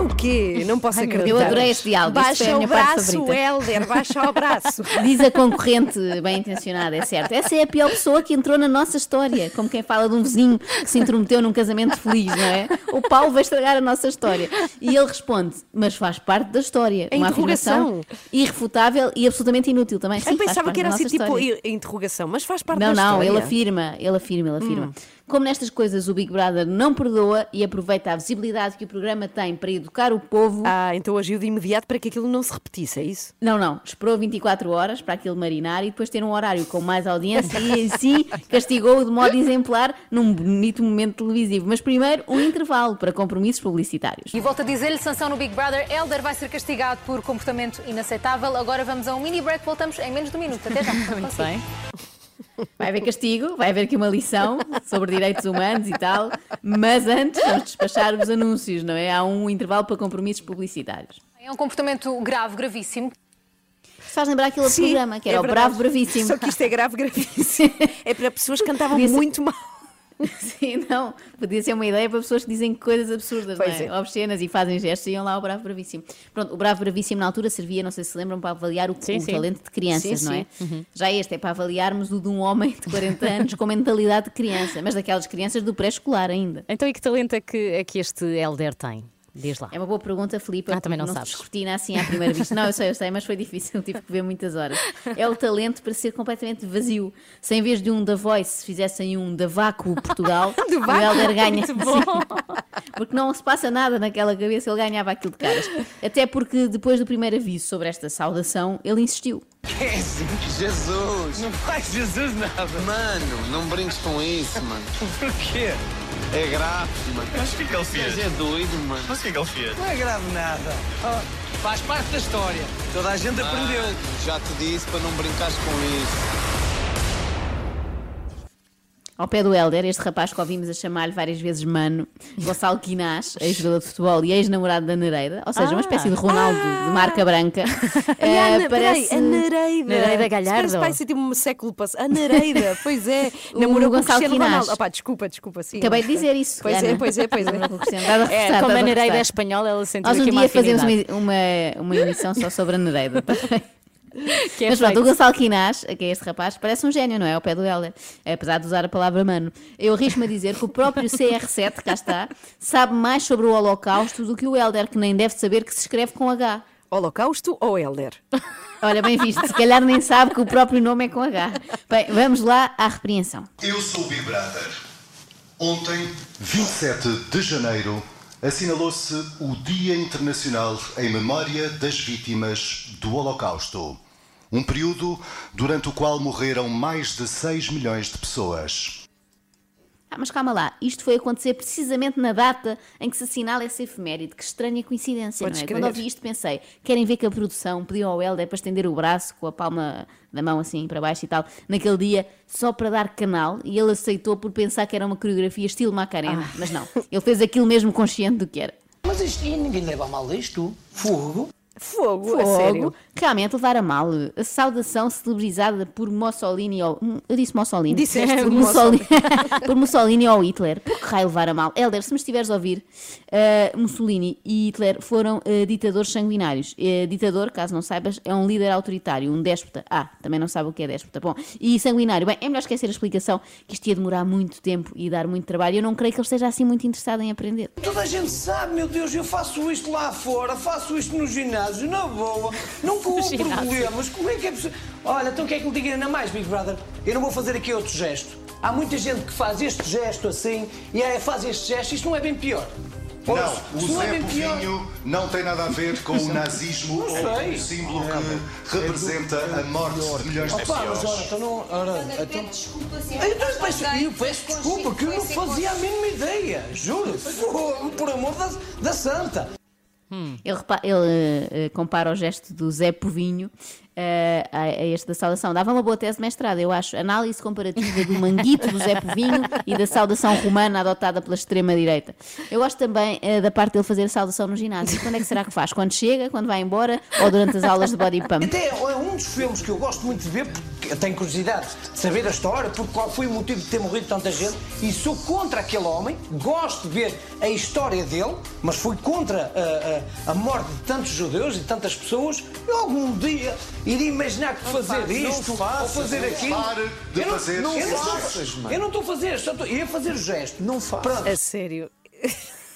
O quê? Não posso Ai, acreditar. Eu adorei este diálogo, Baixa o braço. Helder, baixa o braço. [LAUGHS] Diz a concorrente bem intencionada, é certo. Essa é a pior pessoa que entrou na nossa história. Como quem fala de um vizinho que se intrometeu num casamento feliz, não é? O Paulo vai estragar a nossa história. E ele responde, mas faz parte da história. A Uma interrogação. afirmação irrefutável e absolutamente inútil também. Sim, Eu pensava que era assim tipo interrogação, mas faz parte Não, da não, história. ele afirma, ele afirma, ele afirma. Como nestas coisas o Big Brother não perdoa e aproveita a visibilidade que o programa tem para educar o povo. Ah, então agiu de imediato para que aquilo não se repetisse, é isso? Não, não. Esperou 24 horas para aquilo marinar e depois ter um horário com mais audiência e assim [LAUGHS] castigou-o de modo exemplar num bonito momento televisivo. Mas primeiro, um intervalo para compromissos publicitários. E volto a dizer-lhe, sanção no Big Brother, Helder vai ser castigado por comportamento inaceitável. Agora vamos a um mini break, voltamos em menos de um minuto. Até já. [LAUGHS] Muito bem. Vai haver castigo, vai haver aqui uma lição sobre direitos humanos e tal, mas antes vamos despachar os anúncios, não é? Há um intervalo para compromissos publicitários. É um comportamento grave, gravíssimo. Faz lembrar aquele Sim, programa que era é o. Bravo Bravíssimo. Só que isto é grave, gravíssimo. [LAUGHS] É para pessoas que cantavam muito mal. [LAUGHS] Sim, não. Podia ser uma ideia para pessoas que dizem coisas absurdas, Pois não é? Obscenas e fazem gestos e iam lá ao Bravo Bravíssimo. Pronto, o Bravo Bravíssimo na altura servia, não sei se se lembram, para avaliar o, Sim, o sim. talento de crianças, Sim, não é? Uhum. Já este é para avaliarmos o de um homem de 40 [LAUGHS] anos com mentalidade de criança, mas daquelas crianças do pré-escolar ainda. Então, e que talento é que, é que este Elder tem? Diz lá. É uma boa pergunta, Filipe. Ah, também não não sabes. se descortina assim à primeira vista. Não, eu sei, eu sei, mas foi difícil, tive que ver muitas horas. É o talento para ser completamente vazio. Se em vez de um da Voice fizessem um da Vácuo Portugal, [LAUGHS] Do o Helder ganha. muito bom. Porque não se passa nada naquela cabeça, ele ganhava aquilo de caras. Até porque depois do primeiro aviso sobre esta saudação, ele insistiu. Que é isso? Jesus. Não faz Jesus nada. Mano, não brinques com isso, mano. Por quê? É grave, mano. Mas o que é que ele fez? Mas é doido, mano. Mas o que é que ele fez? Não é grave nada. Oh, faz parte da história. Toda a gente aprendeu. Ah, já te disse para não brincares com isso. Ao pé do Helder, este rapaz que ouvimos a chamar-lhe várias vezes Mano, Gonçalo Quinás, [LAUGHS] ex-jogador de futebol e ex-namorado da Nereida, ou seja, uma Ah. espécie de Ronaldo de marca branca. [LAUGHS] Ai, Eh, a Ne- peraí, a Nereida. Nereida Galhardo. Parece, parece tipo um século passado. A Nereida, pois é. [LAUGHS] O Namorou com o Gonçalo Cristiano Quinás. Ronaldo. Opá, desculpa, desculpa. Sim, Acabei de dizer isso. Pois é, Ana. pois é, pois é. Com a É, reforçar, como a Nereida é espanhola, ela sentiu Nós um uma dia fazemos uma, uma, uma emissão só sobre a Nereida. [LAUGHS] Que é Mas pronto, o Gonçalo Quinás, que é este rapaz, parece um gênio, não é? Ao pé do Helder. Apesar de usar a palavra mano. Eu arrisco-me a dizer que o próprio CR7, cá está, sabe mais sobre o Holocausto do que o Helder, que nem deve saber que se escreve com H. Holocausto ou Helder? [LAUGHS] Olha, bem visto, se calhar nem sabe que o próprio nome é com H. Bem, vamos lá à repreensão. Eu sou o Big Brother. Ontem, 27 de janeiro, assinalou-se o Dia Internacional em Memória das Vítimas do Holocausto. Um período durante o qual morreram mais de 6 milhões de pessoas. Ah, mas calma lá, isto foi acontecer precisamente na data em que se assinala essa efeméride. Que estranha coincidência, Podes não é? crer. Quando ouvi isto pensei, querem ver que a produção pediu ao Helder para estender o braço com a palma da mão assim para baixo e tal, naquele dia, só para dar canal, e ele aceitou por pensar que era uma coreografia estilo Macarena. Ah. Mas não, ele fez aquilo mesmo consciente do que era. Mas isto, e ninguém leva a mal isto. Fogo. Fogo, a Fogo. sério. Realmente levar a mal a saudação celebrizada por Mussolini ou. hum, Eu disse Mussolini. Disseste por Mussolini. [LAUGHS] por Mussolini ou Hitler. Por que raio levar a mal? Helder, se me estiveres a ouvir, eh, Mussolini e Hitler foram eh, ditadores sanguinários. Eh, ditador, caso não saibas, é um líder autoritário, um déspota. Ah, também não sabe o que é déspota. Bom, e sanguinário. Bem, é melhor esquecer a explicação que isto ia demorar muito tempo e dar muito trabalho. Eu não creio que ele esteja assim muito interessado em aprender. Toda a gente sabe, meu Deus, eu faço isto lá fora, faço isto no ginásio, na boa, nunca houve ginásio. problemas. Como é que é possível? Olha, então quer que lhe diga ainda mais, Big Brother? Eu não vou fazer aqui outro gesto. Há muita gente que faz este gesto assim e é, faz este gesto, isto não é bem pior. Não, o não é Zé pior. Povinho não tem nada a ver com o nazismo Não ou sei. com o símbolo que representa a morte de milhões de Opa, mas pessoas. ora, então não. Ora, então... desculpa se Eu, então, peço, eu peço desculpa, que eu não fazia a mínima ideia, juro. Por amor da, da santa. Ele, repa- ele, eh, eh, compara o gesto do Zé Povinho eh, a, a este da saudação. Dava uma boa tese de mestrado, eu acho. Análise comparativa do manguito do Zé Povinho e da saudação romana adotada pela extrema-direita. Eu gosto também eh, da parte dele fazer a saudação no ginásio. Quando é que será que faz? Quando chega? Quando vai embora? Ou durante as aulas de body pump? Até é um dos filmes que eu gosto muito de ver, eu tenho curiosidade de saber a história, porque qual foi o motivo de ter morrido tanta gente, e sou contra aquele homem, gosto de ver a história dele, mas fui contra a, a- a morte de tantos judeus e tantas pessoas, e algum dia iria imaginar que fazer isto faças, ou fazer não aquilo. de eu não, fazer não, eu não faças, mano. eu não estou a fazer, só estou, ia fazer o gesto. Não faço. A sério.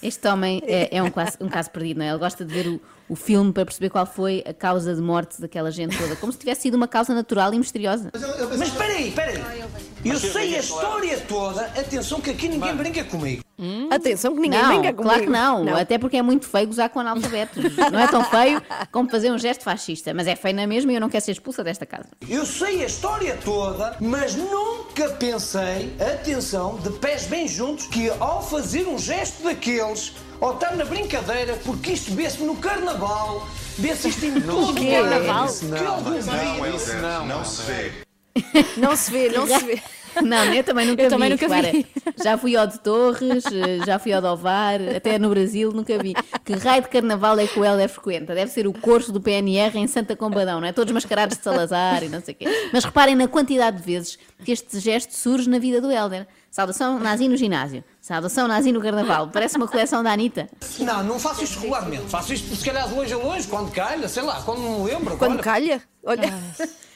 Este homem é, é um, caso, um caso perdido, não é? Ele gosta de ver o, o filme para perceber qual foi a causa de morte daquela gente toda, como se tivesse sido uma causa natural e misteriosa. Mas espera aí, espera aí. Eu sei a história toda, atenção que aqui ninguém brinca comigo. Atenção que ninguém não, brinca comigo. claro que não. Até porque é muito feio gozar com analfabetos. não é tão [LAUGHS] feio como fazer um gesto fascista, mas é feio na mesma e eu não quero ser expulsa desta casa. Eu sei a história toda, mas nunca pensei, atenção, de pés bem juntos, que ao fazer um gesto daqueles, ao estar na brincadeira, porque isto vê-se no carnaval, vê-se isto em todo o carnaval, Isso que algum Não, dia- Helder, não se vê. Não [LAUGHS] se vê, não se vê. [LAUGHS] Não, eu também nunca Eu vi. também nunca vi. Já fui ao de Torres, eh, já fui ao de Ovar, até no Brasil nunca vi. Que raio de carnaval é que o Helder frequenta? Deve ser o curso do PNR em Santa Combadão, não é? Todos mascarados de Salazar e não sei o quê. Mas reparem na quantidade de vezes que este gesto surge na vida do Helder. Saudação nazi no ginásio. Saudação nazi no carnaval. Parece uma coleção da Anitta. Não, não faço isto regularmente. Faço isto se calhar de longe a longe, quando calha, sei lá, quando me lembro. Quando olha. calha? Olha.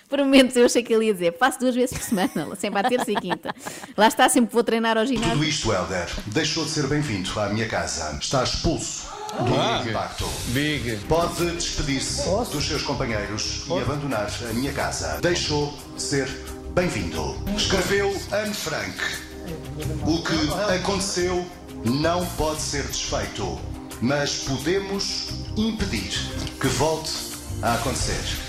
Por momentos eu achei que ele ia dizer faço duas vezes por semana, [LAUGHS] sempre à terça e quinta. Lá está, sempre vou treinar ao ginásio. Tudo isto, Helder, deixou de ser bem-vindo à minha casa. Está expulso do impacto. Big. Pode despedir-se dos seus companheiros e abandonar a minha casa. Deixou de ser bem-vindo. Escreveu Anne Frank. O que aconteceu não pode ser desfeito, mas podemos impedir que volte a acontecer.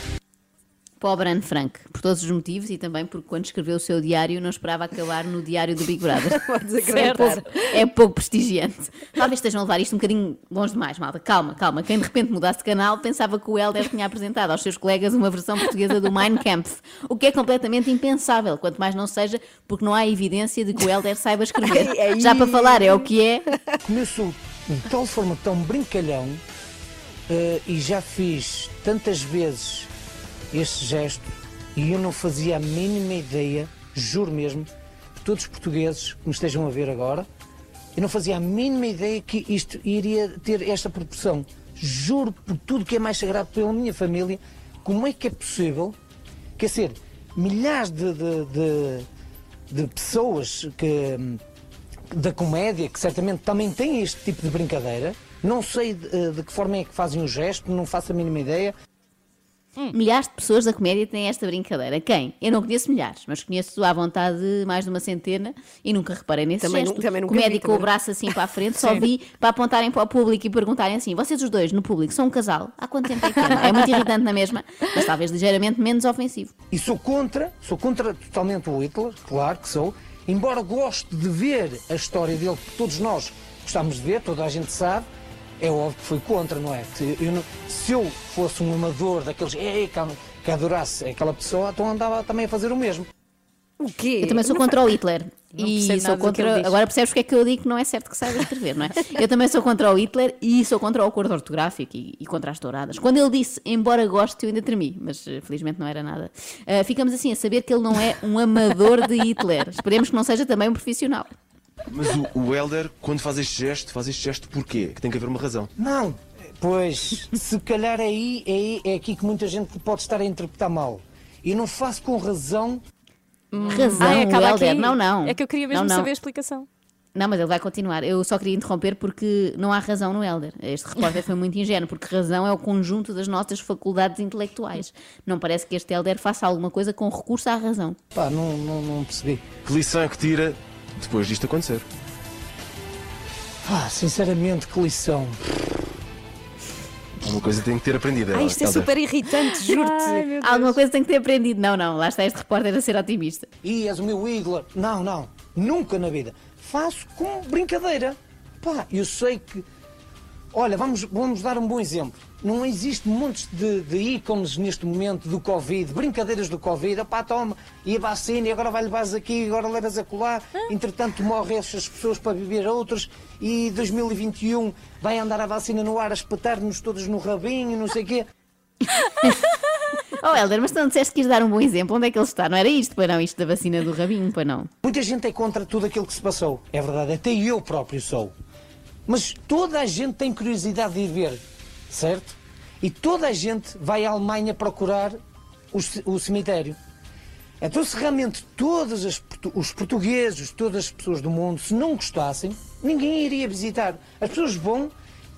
Pobre Anne Frank, por todos os motivos e também porque quando escreveu o seu diário não esperava acabar no diário do Big Brother. [LAUGHS] É, pouco, é pouco prestigiante. Talvez estejam a levar isto um bocadinho longe demais, malta. Calma, calma. Quem de repente mudasse de canal pensava que o Helder tinha apresentado aos seus colegas uma versão portuguesa do Mein Kampf, o que é completamente impensável, quanto mais não seja porque não há evidência de que o Helder saiba escrever. Ai, ai. Já para falar é o que é. Como eu sou de tal forma tão brincalhão eh, e já fiz tantas vezes este gesto e eu não fazia a mínima ideia, juro mesmo, que todos os portugueses que me estejam a ver agora, eu não fazia a mínima ideia que isto iria ter esta proporção. Juro por tudo que é mais sagrado pela minha família, como é que é possível, quer dizer, milhares de, de, de- de pessoas que da comédia, que certamente também têm este tipo de brincadeira. Não sei de, de que forma é que fazem o gesto, não faço a mínima ideia. Milhares de pessoas da comédia têm esta brincadeira. Quem? Eu não conheço milhares, mas conheço à vontade mais de uma centena e nunca reparei nesse Também gesto. nu- também nunca comédia vi, com também o braço assim para a frente, [LAUGHS] só vi para apontarem para o público e perguntarem assim: vocês os dois no público são um casal? Há quanto tempo é que andam? É muito irritante na mesma, mas talvez ligeiramente menos ofensivo. E sou contra, sou contra totalmente o Hitler, claro que sou, embora goste de ver a história dele, que todos nós gostamos de ver, toda a gente sabe, é óbvio que fui contra, não é? Se eu, não- se eu fosse um amador daqueles Ei, que, que adorasse aquela pessoa, então andava também a fazer o mesmo. O quê? Eu também sou contra o Hitler. [LAUGHS] Não E sou contra. Agora percebes porque é que eu digo que não é certo que saiba escrever, não é? Eu também sou contra o Hitler e sou contra o acordo ortográfico e, e contra as touradas. Quando ele disse, embora goste, eu ainda tremi, mas eh, felizmente não era nada. Ah, ficamos assim a saber que ele não é um amador de Hitler. Esperemos que não seja também um profissional. Mas o, o Helder, quando faz este gesto, faz este gesto porquê? Que tem que haver uma razão. Não, pois, se calhar aí, aí é aqui que muita gente pode estar a interpretar mal. E não faço com razão. Razão, Ah, acaba o Helder. aqui? Não, não. É que eu queria mesmo Não, não. saber a explicação. Não, mas ele vai continuar. Eu só queria interromper porque não há razão no Helder. Este repórter foi muito ingênuo, porque razão é o conjunto das nossas faculdades intelectuais. Não parece que este Helder faça alguma coisa com recurso à razão. Pá, não, não, não percebi. Que lição é que tira depois disto acontecer? Ah, sinceramente, que lição. Uma coisa tem que ter aprendido. Ah, isto é super irritante, [LAUGHS] juro-te. Alguma coisa tem que ter aprendido. Não, não, lá está este repórter a ser otimista. E és o meu ídolo. Não, não. Nunca na vida. Faço com brincadeira. Pá, eu sei que. Olha, vamos, vamos dar um bom exemplo. Não existe montes de, de ícones neste momento do Covid, brincadeiras do Covid. Pá, toma, e a vacina, e agora vai levares aqui, agora levas a colar. Entretanto, morrem estas pessoas para viver outras. E 2021 vai andar a vacina no ar a espetar-nos todos no rabinho, não sei o quê. [LAUGHS] Oh, Helder, mas tu não disseste que ias dar um bom exemplo. Onde é que ele está? Não era isto, pois não? Isto da vacina do rabinho, pois não? Muita gente é contra tudo aquilo que se passou. É verdade, até eu próprio sou. Mas toda a gente tem curiosidade de ir ver, certo? E toda a gente vai à Alemanha procurar o, o cemitério. Então, se realmente todos as os portugueses, todas as pessoas do mundo, se não gostassem, ninguém iria visitar. As pessoas vão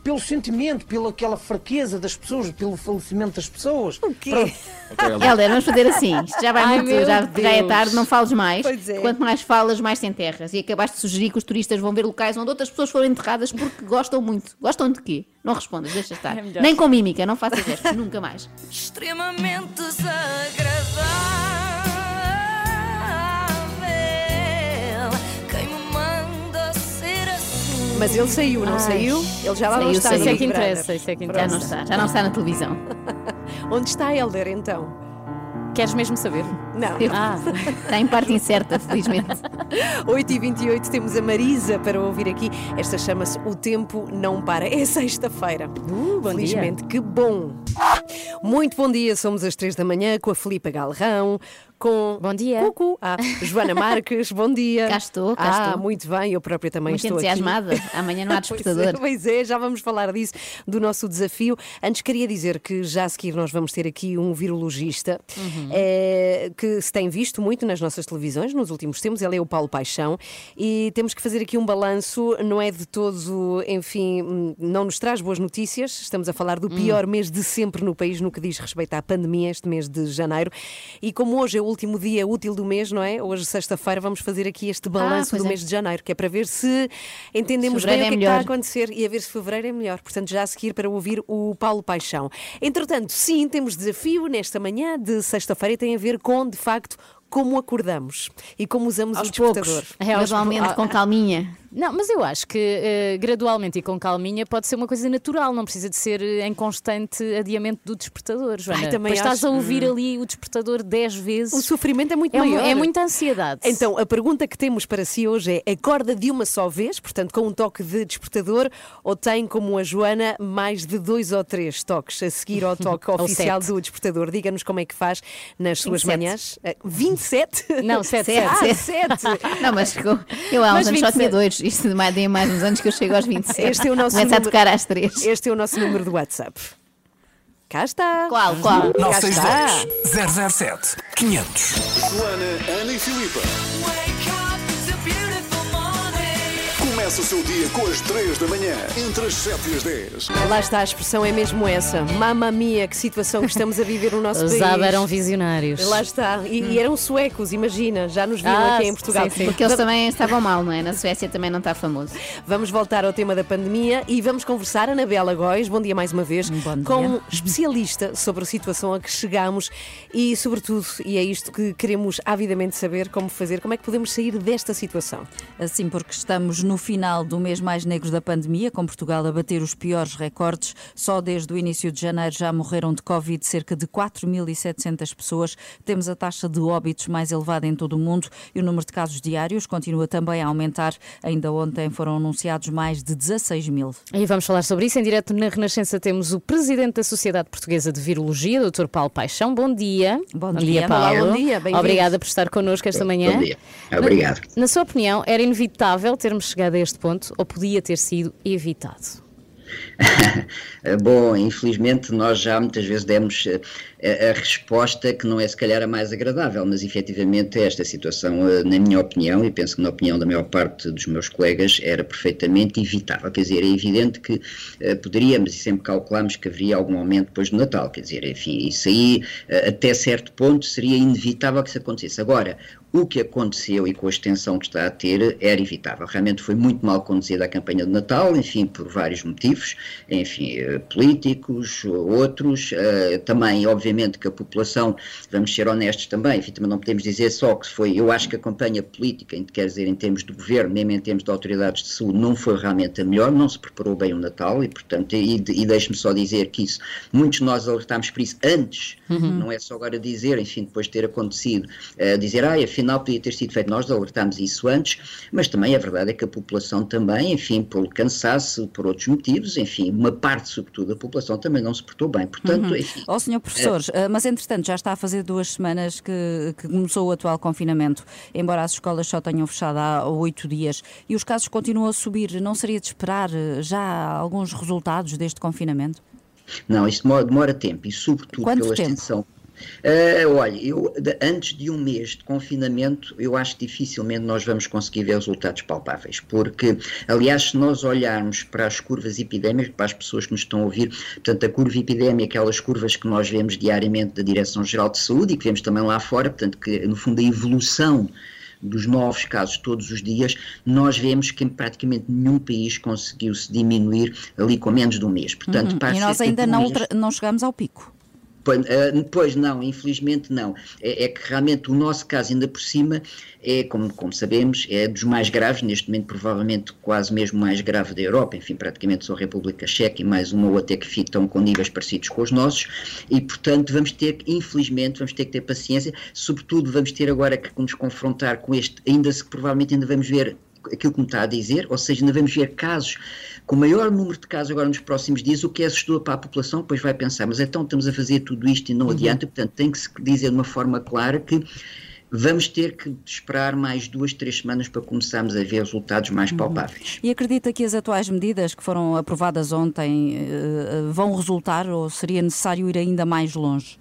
pelo sentimento, pela aquela fraqueza das pessoas, pelo falecimento das pessoas. O quê? Helder, vamos fazer assim. Isto já vai Ai, muito, já, já é tarde, não fales mais. Pois é. Quanto mais falas, mais te enterras. E acabaste de sugerir que os turistas vão ver locais onde outras pessoas foram enterradas porque gostam muito. Gostam de quê? Não respondas, deixa estar. É. Nem com mímica, não faças gestos, nunca mais. Extremamente desagradável. Mas ele saiu, não Ai. saiu? Ele já lá não Saiu, está. saiu. Isso é que interessa, isso é que interessa. Já não está, já não está na televisão. [LAUGHS] Onde está Helder, então? Queres mesmo saber? Não. Ah, está em parte incerta, felizmente. [LAUGHS] 8h28 temos a Marisa para ouvir aqui. Esta chama-se O Tempo Não Para. É sexta-feira. bom Felizmente, que bom. Muito bom dia, somos às 3 da manhã com a Filipa Galrão, com. Bom dia. Cucu. Ah, Joana Marques, bom dia. Cá estou, cá ah, estou. muito bem, eu própria também Muito estou entusiasmada. aqui. Amanhã não há [LAUGHS] Pois despertador. é, Pois é, já vamos falar disso, do nosso desafio. Antes queria dizer que já a seguir nós vamos ter aqui um virologista Uhum. eh, que se tem visto muito nas nossas televisões nos últimos tempos. Ele é o Paulo Paixão e temos que fazer aqui um balanço. Não é de todo, enfim, hum, não nos traz boas notícias. Estamos a falar do pior mês de sempre sempre no país no que diz respeito à pandemia este mês de janeiro. E como hoje é o último dia útil do mês, não é? Hoje, sexta-feira, vamos fazer aqui este balanço pois do é. mês de janeiro, que é para ver se entendemos Fevereiro bem o que é é que está a acontecer e a ver se fevereiro é melhor. Portanto, já a seguir para ouvir o Paulo Paixão. Entretanto, sim, temos desafio nesta manhã de sexta-feira e tem a ver com, de facto, como acordamos e como usamos Aos o despertador. poucos. Gradualmente, com calminha. Não, mas eu acho que eh, gradualmente e com calminha pode ser uma coisa natural, não precisa de ser eh, em constante adiamento do despertador, Joana. também Pois estás acho. a ouvir Hum. ali o despertador 10 vezes. O sofrimento é muito é, maior. É muita ansiedade. Então, a pergunta que temos para si hoje é: acorda de uma só vez, portanto, com um toque de despertador, ou tem, como a Joana, mais de dois ou três toques a seguir ao [LAUGHS] toque oficial sete. do despertador? Diga-nos como é que faz nas suas 27. manhãs. Eh, 27? Não, sete, [LAUGHS] Ah, sete. sete. [LAUGHS] Não, mas eu há uns Mas anos só 27. tinha dois. Isto de mais, de mais uns anos que eu chego aos 27. Este é o nosso Começa a número- tocar às três. Este é o nosso número do WhatsApp. Cá está. Qual, qual? Cá está. 962 007 500. Joana, Ana e Filipa. Começa o seu dia com as 3 da manhã, entre as 7 e as 10. Lá está, a expressão é mesmo essa. Mamma mia, que situação que estamos a viver no nosso Os país. ABBA eram visionários. Lá está. E, e eram suecos, imagina. Já nos viram Ah, aqui em Portugal. sim, sim. Porque eles também estavam mal, não é? Na Suécia também não está famoso. Vamos voltar ao tema da pandemia e vamos conversar, Anabela Góis, bom dia mais uma vez, com um especialista sobre a situação a que chegamos e, sobretudo, e é isto que queremos avidamente saber, como fazer, como é que podemos sair desta situação. Assim, porque estamos no final do mês mais negro da pandemia, com Portugal a bater os piores recordes. Só desde o início de janeiro já morreram de Covid cerca de 4.700 pessoas. Temos a taxa de óbitos mais elevada em todo o mundo e o número de casos diários continua também a aumentar. Ainda ontem foram anunciados mais de 16 mil. E vamos falar sobre isso. Em direto na Renascença temos o presidente da Sociedade Portuguesa de Virologia, Dr. Paulo Paixão. Bom dia. Bom dia. Paulo. Olá, bom dia. Obrigada por estar connosco esta manhã. Bom dia. Obrigado. Na, na sua opinião, era inevitável termos chegado a este ponto ou podia ter sido evitado? [LAUGHS] Bom, infelizmente nós já muitas vezes demos eh, a, a resposta que não é se calhar a mais agradável, mas efetivamente esta situação, eh, na minha opinião, e penso que na opinião da maior parte dos meus colegas, era perfeitamente evitável. Quer dizer, é evidente que eh, poderíamos e sempre calculámos que haveria algum aumento depois do Natal. Quer dizer, enfim, isso aí até certo ponto seria inevitável que isso acontecesse. Agora, o que aconteceu e com a extensão que está a ter era evitável. Realmente foi muito mal conduzida a campanha de Natal, enfim, por vários motivos, enfim, eh, políticos, outros, eh, também, obviamente, que a população, vamos ser honestos também, enfim, também não podemos dizer só que foi, eu acho que a campanha política, quer dizer, em termos de governo, mesmo em termos de autoridades de saúde, não foi realmente a melhor, não se preparou bem o Natal e, portanto, e, e deixe-me só dizer que isso, muitos de nós alertámos por isso antes, Uhum. não é só agora dizer, enfim, depois de ter acontecido, eh, dizer, ah, afinal podia ter sido feito, nós alertámos isso antes, mas também a verdade é que a população também, enfim, pelo cansaço, por outros motivos, enfim, uma parte, sobretudo, da população também não se portou bem, portanto, Uhum. enfim. Ó, senhor professor, eh, mas entretanto já está a fazer duas semanas que, que começou o atual confinamento, embora as escolas só tenham fechado há oito dias e os casos continuam a subir. Não seria de esperar eh, já alguns resultados deste confinamento? Não, isso demora, demora tempo e sobretudo Quanto pela tempo? extensão. Eh, olha, eu, de- antes de um mês de confinamento, eu acho que dificilmente nós vamos conseguir ver resultados palpáveis, porque, aliás, se nós olharmos para as curvas epidémicas, para as pessoas que nos estão a ouvir, portanto, a curva epidémica, aquelas curvas que nós vemos diariamente da Direção-Geral de Saúde e que vemos também lá fora, portanto, que, no fundo, a evolução dos novos casos todos os dias, nós vemos que em praticamente nenhum país conseguiu-se diminuir ali com menos de um mês. Portanto, Uhum. para E nós ainda um não, não chegamos ao pico. Pois, eh, pois não, infelizmente não. É, é que realmente o nosso caso, ainda por cima, é, como, como sabemos, é dos mais graves, neste momento provavelmente quase mesmo mais grave da Europa, enfim, praticamente só a República Checa e mais uma ou até que ficam com níveis parecidos com os nossos, e portanto vamos ter infelizmente, vamos ter que ter paciência, sobretudo vamos ter agora que nos confrontar com este, ainda se provavelmente ainda vamos ver aquilo que me está a dizer, ou seja, ainda vamos ver casos com maior número de casos agora nos próximos dias, o que é assustador para a população, pois vai pensar, mas então estamos a fazer tudo isto e não Uhum. adianta, portanto tem que se dizer de uma forma clara que vamos ter que esperar mais duas, três semanas para começarmos a ver resultados Uhum. mais palpáveis. E acredita que as atuais medidas que foram aprovadas ontem eh, vão resultar ou seria necessário ir ainda mais longe?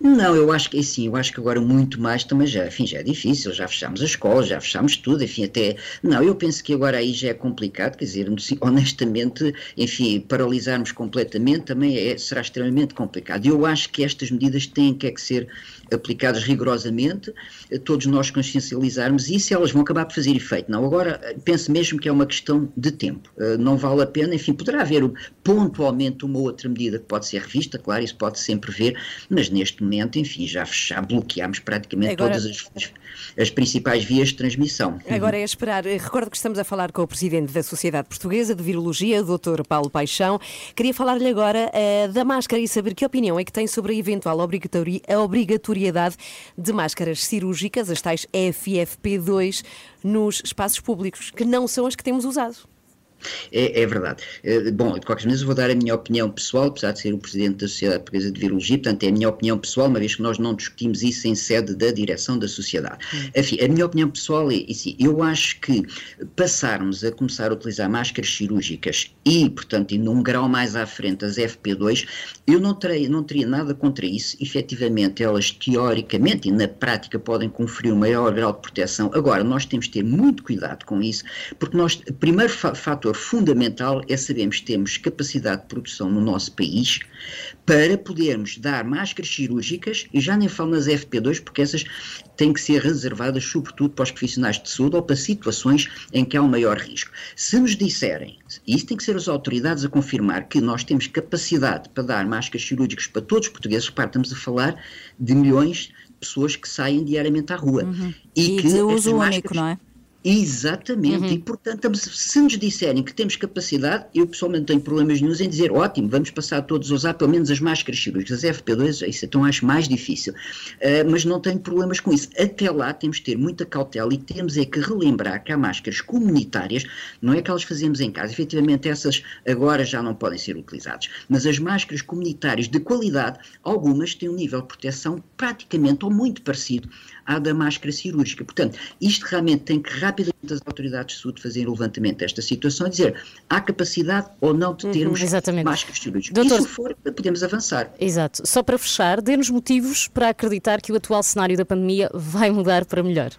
Não, eu acho que sim, eu acho que agora muito mais também já, enfim, já é difícil, já fechámos a escola, já fechámos tudo, enfim, até, não, eu penso que agora aí já é complicado, quer dizer, honestamente, enfim, paralisarmos completamente também é, será extremamente complicado. Eu acho que estas medidas têm que, é que ser aplicadas rigorosamente, eh, todos nós consciencializarmos isso, elas vão acabar por fazer efeito. Não, agora eh, penso mesmo que é uma questão de tempo. Eh, Não vale a pena, enfim, poderá haver pontualmente uma outra medida que pode ser revista, claro, isso pode sempre ver, mas neste momento, enfim, já, já bloqueámos praticamente Agora- todas as, as- as principais vias de transmissão. Agora é esperar. Eh, Recordo que estamos a falar com o presidente da Sociedade Portuguesa de Virologia, o Dr. Paulo Paixão. Queria falar-lhe agora eh, da máscara e saber que opinião é que tem sobre a eventual obrigatori- a obrigatoriedade de máscaras cirúrgicas, as tais FFP2, nos espaços públicos, que não são as que temos usado. É, é verdade. Eh, Bom, de qualquer maneira, vou dar a minha opinião pessoal, apesar de ser o presidente da Sociedade Portuguesa de Virologia, portanto, é a minha opinião pessoal, uma vez que nós não discutimos isso em sede da direção da sociedade. Enfim, a minha opinião pessoal é assim: eu acho que passarmos a começar a utilizar máscaras cirúrgicas e, portanto, indo um grau mais à frente, as FP2, eu não, terei, não teria nada contra isso. Efetivamente, elas teoricamente e na prática podem conferir um maior grau de proteção. Agora, nós temos de ter muito cuidado com isso, porque nós, o primeiro fa- fator fundamental é sabermos que temos capacidade de produção no nosso país para podermos dar máscaras cirúrgicas, e já nem falo nas FP2, porque essas têm que ser reservadas sobretudo para os profissionais de saúde ou para situações em que há um maior risco. Se nos disserem, e isso tem que ser as autoridades a confirmar, que nós temos capacidade para dar máscaras cirúrgicas para todos os portugueses, repare, estamos a falar de milhões de pessoas que saem diariamente à rua. E, que de essas uso único, máscaras- não é? Exatamente, e portanto, se nos disserem que temos capacidade, eu pessoalmente não tenho problemas nenhums em dizer, ótimo, vamos passar todos a usar pelo menos as máscaras cirúrgicas, as FP2, isso então acho mais difícil, Ah, mas não tenho problemas com isso. Até lá temos de ter muita cautela e temos é que relembrar que há máscaras comunitárias, não é que elas fazemos em casa, efetivamente essas agora já não podem ser utilizadas, mas as máscaras comunitárias de qualidade, algumas têm um nível de proteção praticamente ou muito parecido à da máscara cirúrgica. Portanto, isto realmente tem que rapidamente as autoridades de saúde fazerem o levantamento desta situação e dizer há capacidade ou não de termos máscaras cirúrgicas. Doutor- E se for, podemos avançar. Exato. Só para fechar, dê-nos motivos para acreditar que o atual cenário da pandemia vai mudar para melhor.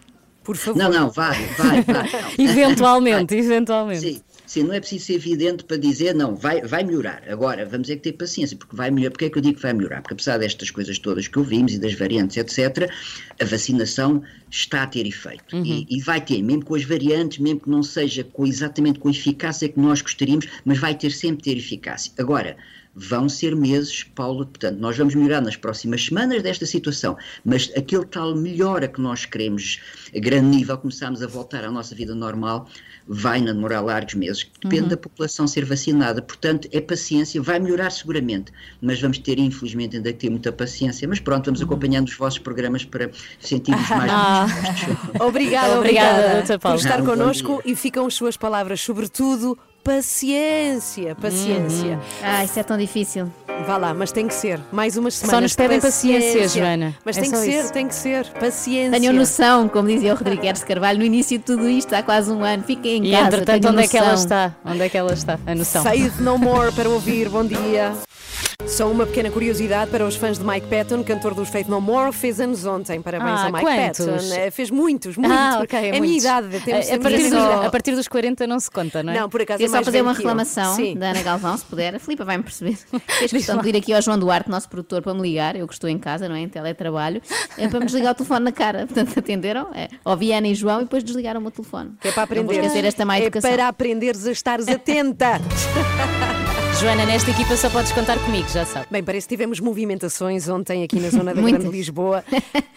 Por favor. Não, não, vai, vai, vai. não. [LAUGHS] Eventualmente, eventualmente. Sim, sim, não é preciso ser evidente para dizer, não, vai, vai melhorar. Agora, vamos é que ter paciência, porque vai melhorar. Porque é que eu digo que vai melhorar? Porque apesar destas coisas todas que ouvimos e das variantes, etc., a vacinação está a ter efeito. E, e vai ter, mesmo com as variantes, mesmo que não seja com, exatamente com a eficácia que nós gostaríamos, mas vai ter sempre ter eficácia. Agora, vão ser meses, Paulo, portanto, nós vamos melhorar nas próximas semanas desta situação, mas aquele tal melhora que nós queremos a grande nível, começarmos a voltar à nossa vida normal, vai demorar largos meses. Depende Uhum. da população ser vacinada, portanto, é paciência, vai melhorar seguramente, mas vamos ter, infelizmente, ainda que ter muita paciência. Mas pronto, vamos acompanhando os vossos programas para sentirmos mais. Ah. [LAUGHS] Obrigada, Obrigada, obrigada, Dr. por Paulo. estar bom connosco e ficam as suas palavras, sobretudo paciência, paciência. Ah, isso é tão difícil. Vá lá, mas tem que ser. Mais umas Só semanas. nos de pedem paciência, Joana. Mas É tem que só ser, isso. tem que ser. Paciência. Tenham noção, como dizia o Rodrigues Carvalho, no início de tudo isto, há quase um ano. Fiquem em E casa. entretanto, tenham onde é que ela noção. está? Onde é que ela está? A noção. Faith No More para ouvir. Bom dia. Só uma pequena curiosidade para os fãs de Mike Patton, cantor dos Faith No More, fez anos ontem. Parabéns Ah, a Mike quantos? Patton. Eh, Fez muitos, muitos. Ah, ok, é a minha idade. Temos, a, a, partir dos, a partir dos 40 não se conta, não é? Não, por acaso Queria é só fazer uma eu. reclamação da Ana Galvão, se puder. A Filipa vai-me perceber. [LAUGHS] Fez questão de ir aqui ao João Duarte, nosso produtor, para me ligar. Eu que estou em casa, não é? Em teletrabalho. É para me desligar o telefone na cara. Portanto, atenderam. É. Ouvi Ana e João e depois desligaram o meu telefone. Que é para Não vou aprender. esquecer esta má é educação. para aprenderes a estares atenta. [LAUGHS] Joana, nesta equipa só podes contar comigo, já sabe. Bem, parece que tivemos movimentações ontem aqui na zona da. Grande Lisboa,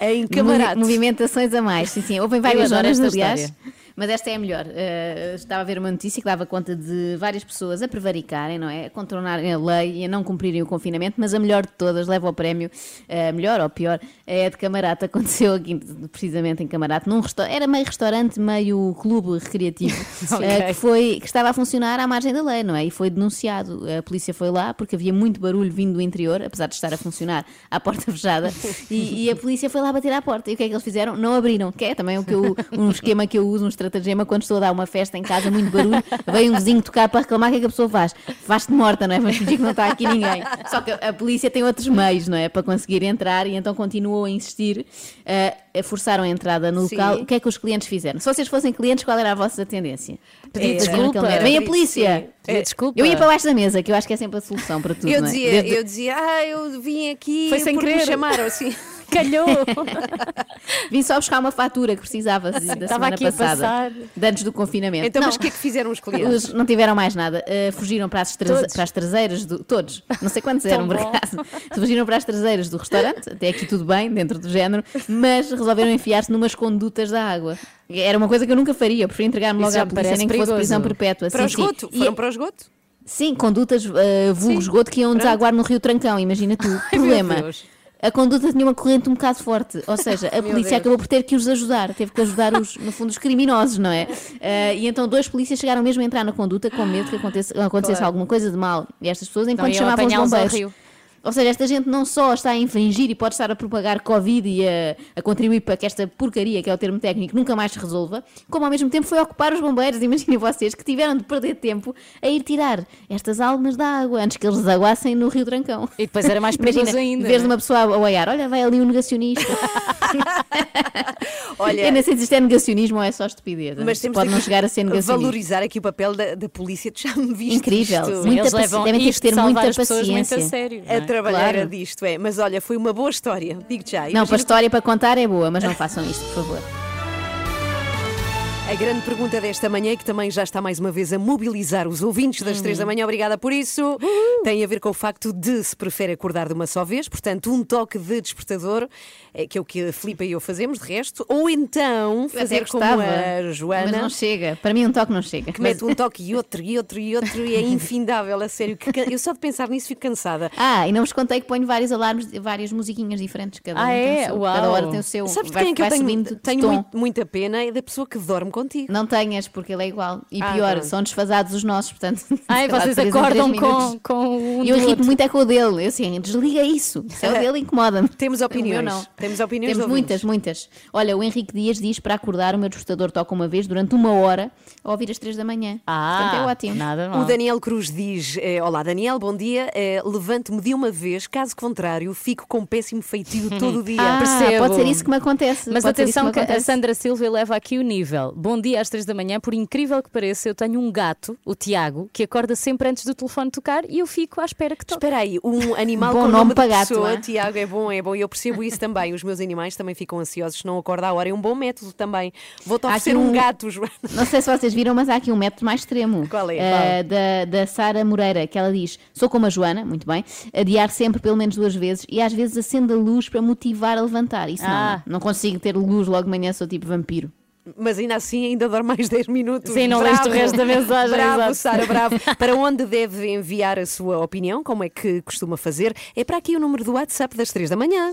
em Camarate. Movi- Movimentações a mais, sim, sim. Houve várias esta aliás. história. Mas esta é a melhor. Uh, estava a ver uma notícia que dava conta de várias pessoas a prevaricarem, não é? A contornarem a lei e a não cumprirem o confinamento, mas a melhor de todas, leva o prémio, uh, melhor ou pior, é a de Camarate. [LAUGHS] Aconteceu aqui, precisamente em Camarate, num restaurante, era meio restaurante, meio clube recreativo, uh, [LAUGHS] Ok. que, foi, que estava a funcionar à margem da lei, não é? E foi denunciado. A polícia foi lá porque havia muito barulho vindo do interior, apesar de estar a funcionar à porta fechada, [LAUGHS] e, e a polícia foi lá bater à porta. E o que é que eles fizeram? Não abriram, que é também o que eu- um esquema que eu uso, um estratagema quando estou a dar uma festa em casa, muito barulho, vem um vizinho tocar para reclamar, o que é que a pessoa faz? Faz-te morta, não é? Mas fingir que não está aqui ninguém. Só que a polícia tem outros meios, não é? Para conseguir entrar e então continuou a insistir, eh, forçaram a entrada no Sim. local. O que é que os clientes fizeram? Se vocês fossem clientes, qual era a vossa tendência? Pedir Era- desculpa. Vem a polícia! Pedir desculpa. Eu ia para baixo da mesa, que eu acho que é sempre a solução para tudo. Eu não é? dizia, Desde- eu dizia, ah, eu vim aqui Foi sem porque me querer. chamaram assim. [LAUGHS] Calhou! [LAUGHS] Vim só buscar uma fatura que precisava da Estava semana aqui a passada, passar. de antes do confinamento. Então, Não. mas o que é que fizeram os clientes? Os- não tiveram mais nada. Uh, fugiram para as, para as traseiras do. Todos. Não sei quantos [LAUGHS] eram, por acaso. Fugiram para as traseiras do restaurante. Até aqui tudo bem, dentro do género. Mas resolveram enfiar-se numas condutas da água. Era uma coisa que eu nunca faria. Eu preferia entregar-me logo à polícia, nem que fosse prisão perpétua. Para o Sim, sim. esgoto? E- Foram para o esgoto? Sim, condutas uh, vulgo Sim. esgoto que iam desaguar no Rio Trancão, imagina tu. [LAUGHS] Problema. A conduta tinha uma corrente um bocado forte, ou seja, a [LAUGHS] polícia acabou por ter que os ajudar, teve que ajudar os, no fundo, os criminosos, não é? Eh, e então dois polícias chegaram mesmo a entrar na conduta com medo que acontecesse, acontecesse Claro. alguma coisa de mal. E estas pessoas, enquanto iam chamavam os bombeiros. Ou seja, esta gente não só está a infringir e pode estar a propagar Covid e a, a contribuir para que esta porcaria, que é o termo técnico, nunca mais se resolva, como ao mesmo tempo foi ocupar os bombeiros. [LAUGHS] Imaginem vocês que tiveram de perder tempo a ir tirar estas almas da água antes que eles desaguassem no Rio Trancão. E depois era mais perigoso Imagina, ainda, Em vez de não é? uma pessoa a olhar, olha, vai ali um negacionista. [LAUGHS] Olha, Eu não sei se isto é negacionismo ou é só estupidez. Mas temos Pode de não chegar a ser negacionismo. valorizar aqui o papel da, da polícia. Tu já me viste Incrível. isto? Muita Eles paci- levam devem ter que ter muita pessoas muito a paciência. sério, não A é? trabalhar Claro. disto, é. Mas olha, foi uma boa história. Digo já. Não, para a história para contar é boa, mas não façam isto, por favor. A grande pergunta desta manhã, que também já está mais uma vez a mobilizar os ouvintes das três da manhã, obrigada por isso, tem a ver com o facto de se prefere acordar de uma só vez, portanto, um toque de despertador, que é o que a Filipe e eu fazemos, de resto, ou então fazer como a Joana. Mas não chega. Para mim um toque não chega. Que mete um toque e outro, e outro, e outro, e é infindável, a sério. que can- Eu só de pensar nisso fico cansada. Ah, e não vos contei que ponho vários alarmes, várias musiquinhas diferentes. Cada, Ah, um tem é? o seu, cada hora tem o seu. Sabes vai, quem é que eu tenho, tenho muito- muita pena? É da pessoa que dorme contigo. Não tenhas, porque ele é igual. E Ah, pior, são desfasados os nossos, portanto. [LAUGHS] Ai, lá, vocês acordam com, com um E eu irrito muito é com o dele. Eu assim, desliga isso. Se é o dele, [LAUGHS] incomoda-me. Temos opiniões. Temos opiniões Temos muitas, muitas. Olha, o Henrique Dias diz para acordar o meu despertador toca uma vez durante uma hora a ouvir às três da manhã. Ah, Portanto, é ótimo. nada O Daniel Cruz diz: eh, Olá, Daniel, bom dia. Eh, Levanto-me de uma vez, caso contrário, fico com péssimo feitio [LAUGHS] todo o dia. Ah, Percebo. pode ser isso que me acontece. Mas pode ser isso atenção que, me a acontece. Sandra Silva eleva aqui o nível. Bom dia às três da manhã, por incrível que pareça, eu tenho um gato, o Tiago, que acorda sempre antes do telefone tocar e eu fico à espera que toque. Espera aí, um animal Bom com nome nome para de gato, pessoa, não é? Tiago, é bom, é bom. E eu percebo isso também. Os meus animais também ficam ansiosos se não acordar à hora. É um bom método também. Vou-te oferecer um um- gato, Joana. Não sei se vocês viram, mas há aqui um método mais extremo. Qual é? Eh, da da Sara Moreira, que ela diz: Sou como a Joana, muito bem, adiar sempre pelo menos duas vezes e às vezes acende a luz para motivar a levantar. Isso Ah. não, não consigo ter luz logo de manhã, sou tipo vampiro. Mas ainda assim ainda dorme mais 10 minutos. Sim, não bravo. leste o resto da mensagem, Bravo. Sara, bravo. Para onde deve enviar a sua opinião? Como é que costuma fazer? É para aqui o número do WhatsApp das 3 da manhã.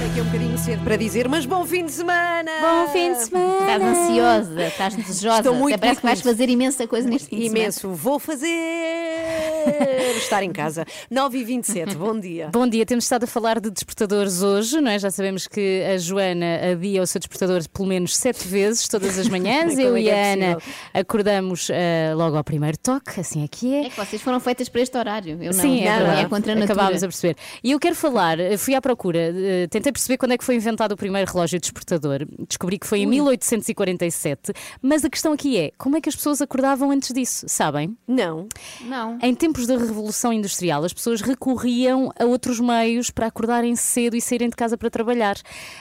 Sei que é um bocadinho cedo para dizer, mas bom fim de semana! Bom fim de semana! Estás ansiosa, estás desejosa. Estou muito, Até parece muito, que vais muito. fazer imensa coisa neste fim de semana. Imenso. Vou fazer estar em casa. [LAUGHS] 9 e 27 bom dia. Bom dia, temos estado a falar de despertadores hoje, não é? Já sabemos que a Joana adia o seu despertador pelo menos sete vezes todas as manhãs. [LAUGHS] Como Eu é e que a é Ana possível? acordamos ah, logo ao primeiro toque, assim é que é. É que vocês foram feitas para este horário. Eu não. Sim, é, Não, verdade. é contra a natura. Acabámos a perceber. E eu quero falar, eh, fui à procura, eh, tentei perceber quando é que foi inventado o primeiro relógio despertador. Descobri que foi em 1847, mas a questão aqui é, como é que as pessoas acordavam antes disso, sabem? Não. Não. Em tempos da Revolução Industrial, as pessoas recorriam a outros meios para acordarem cedo e saírem de casa para trabalhar.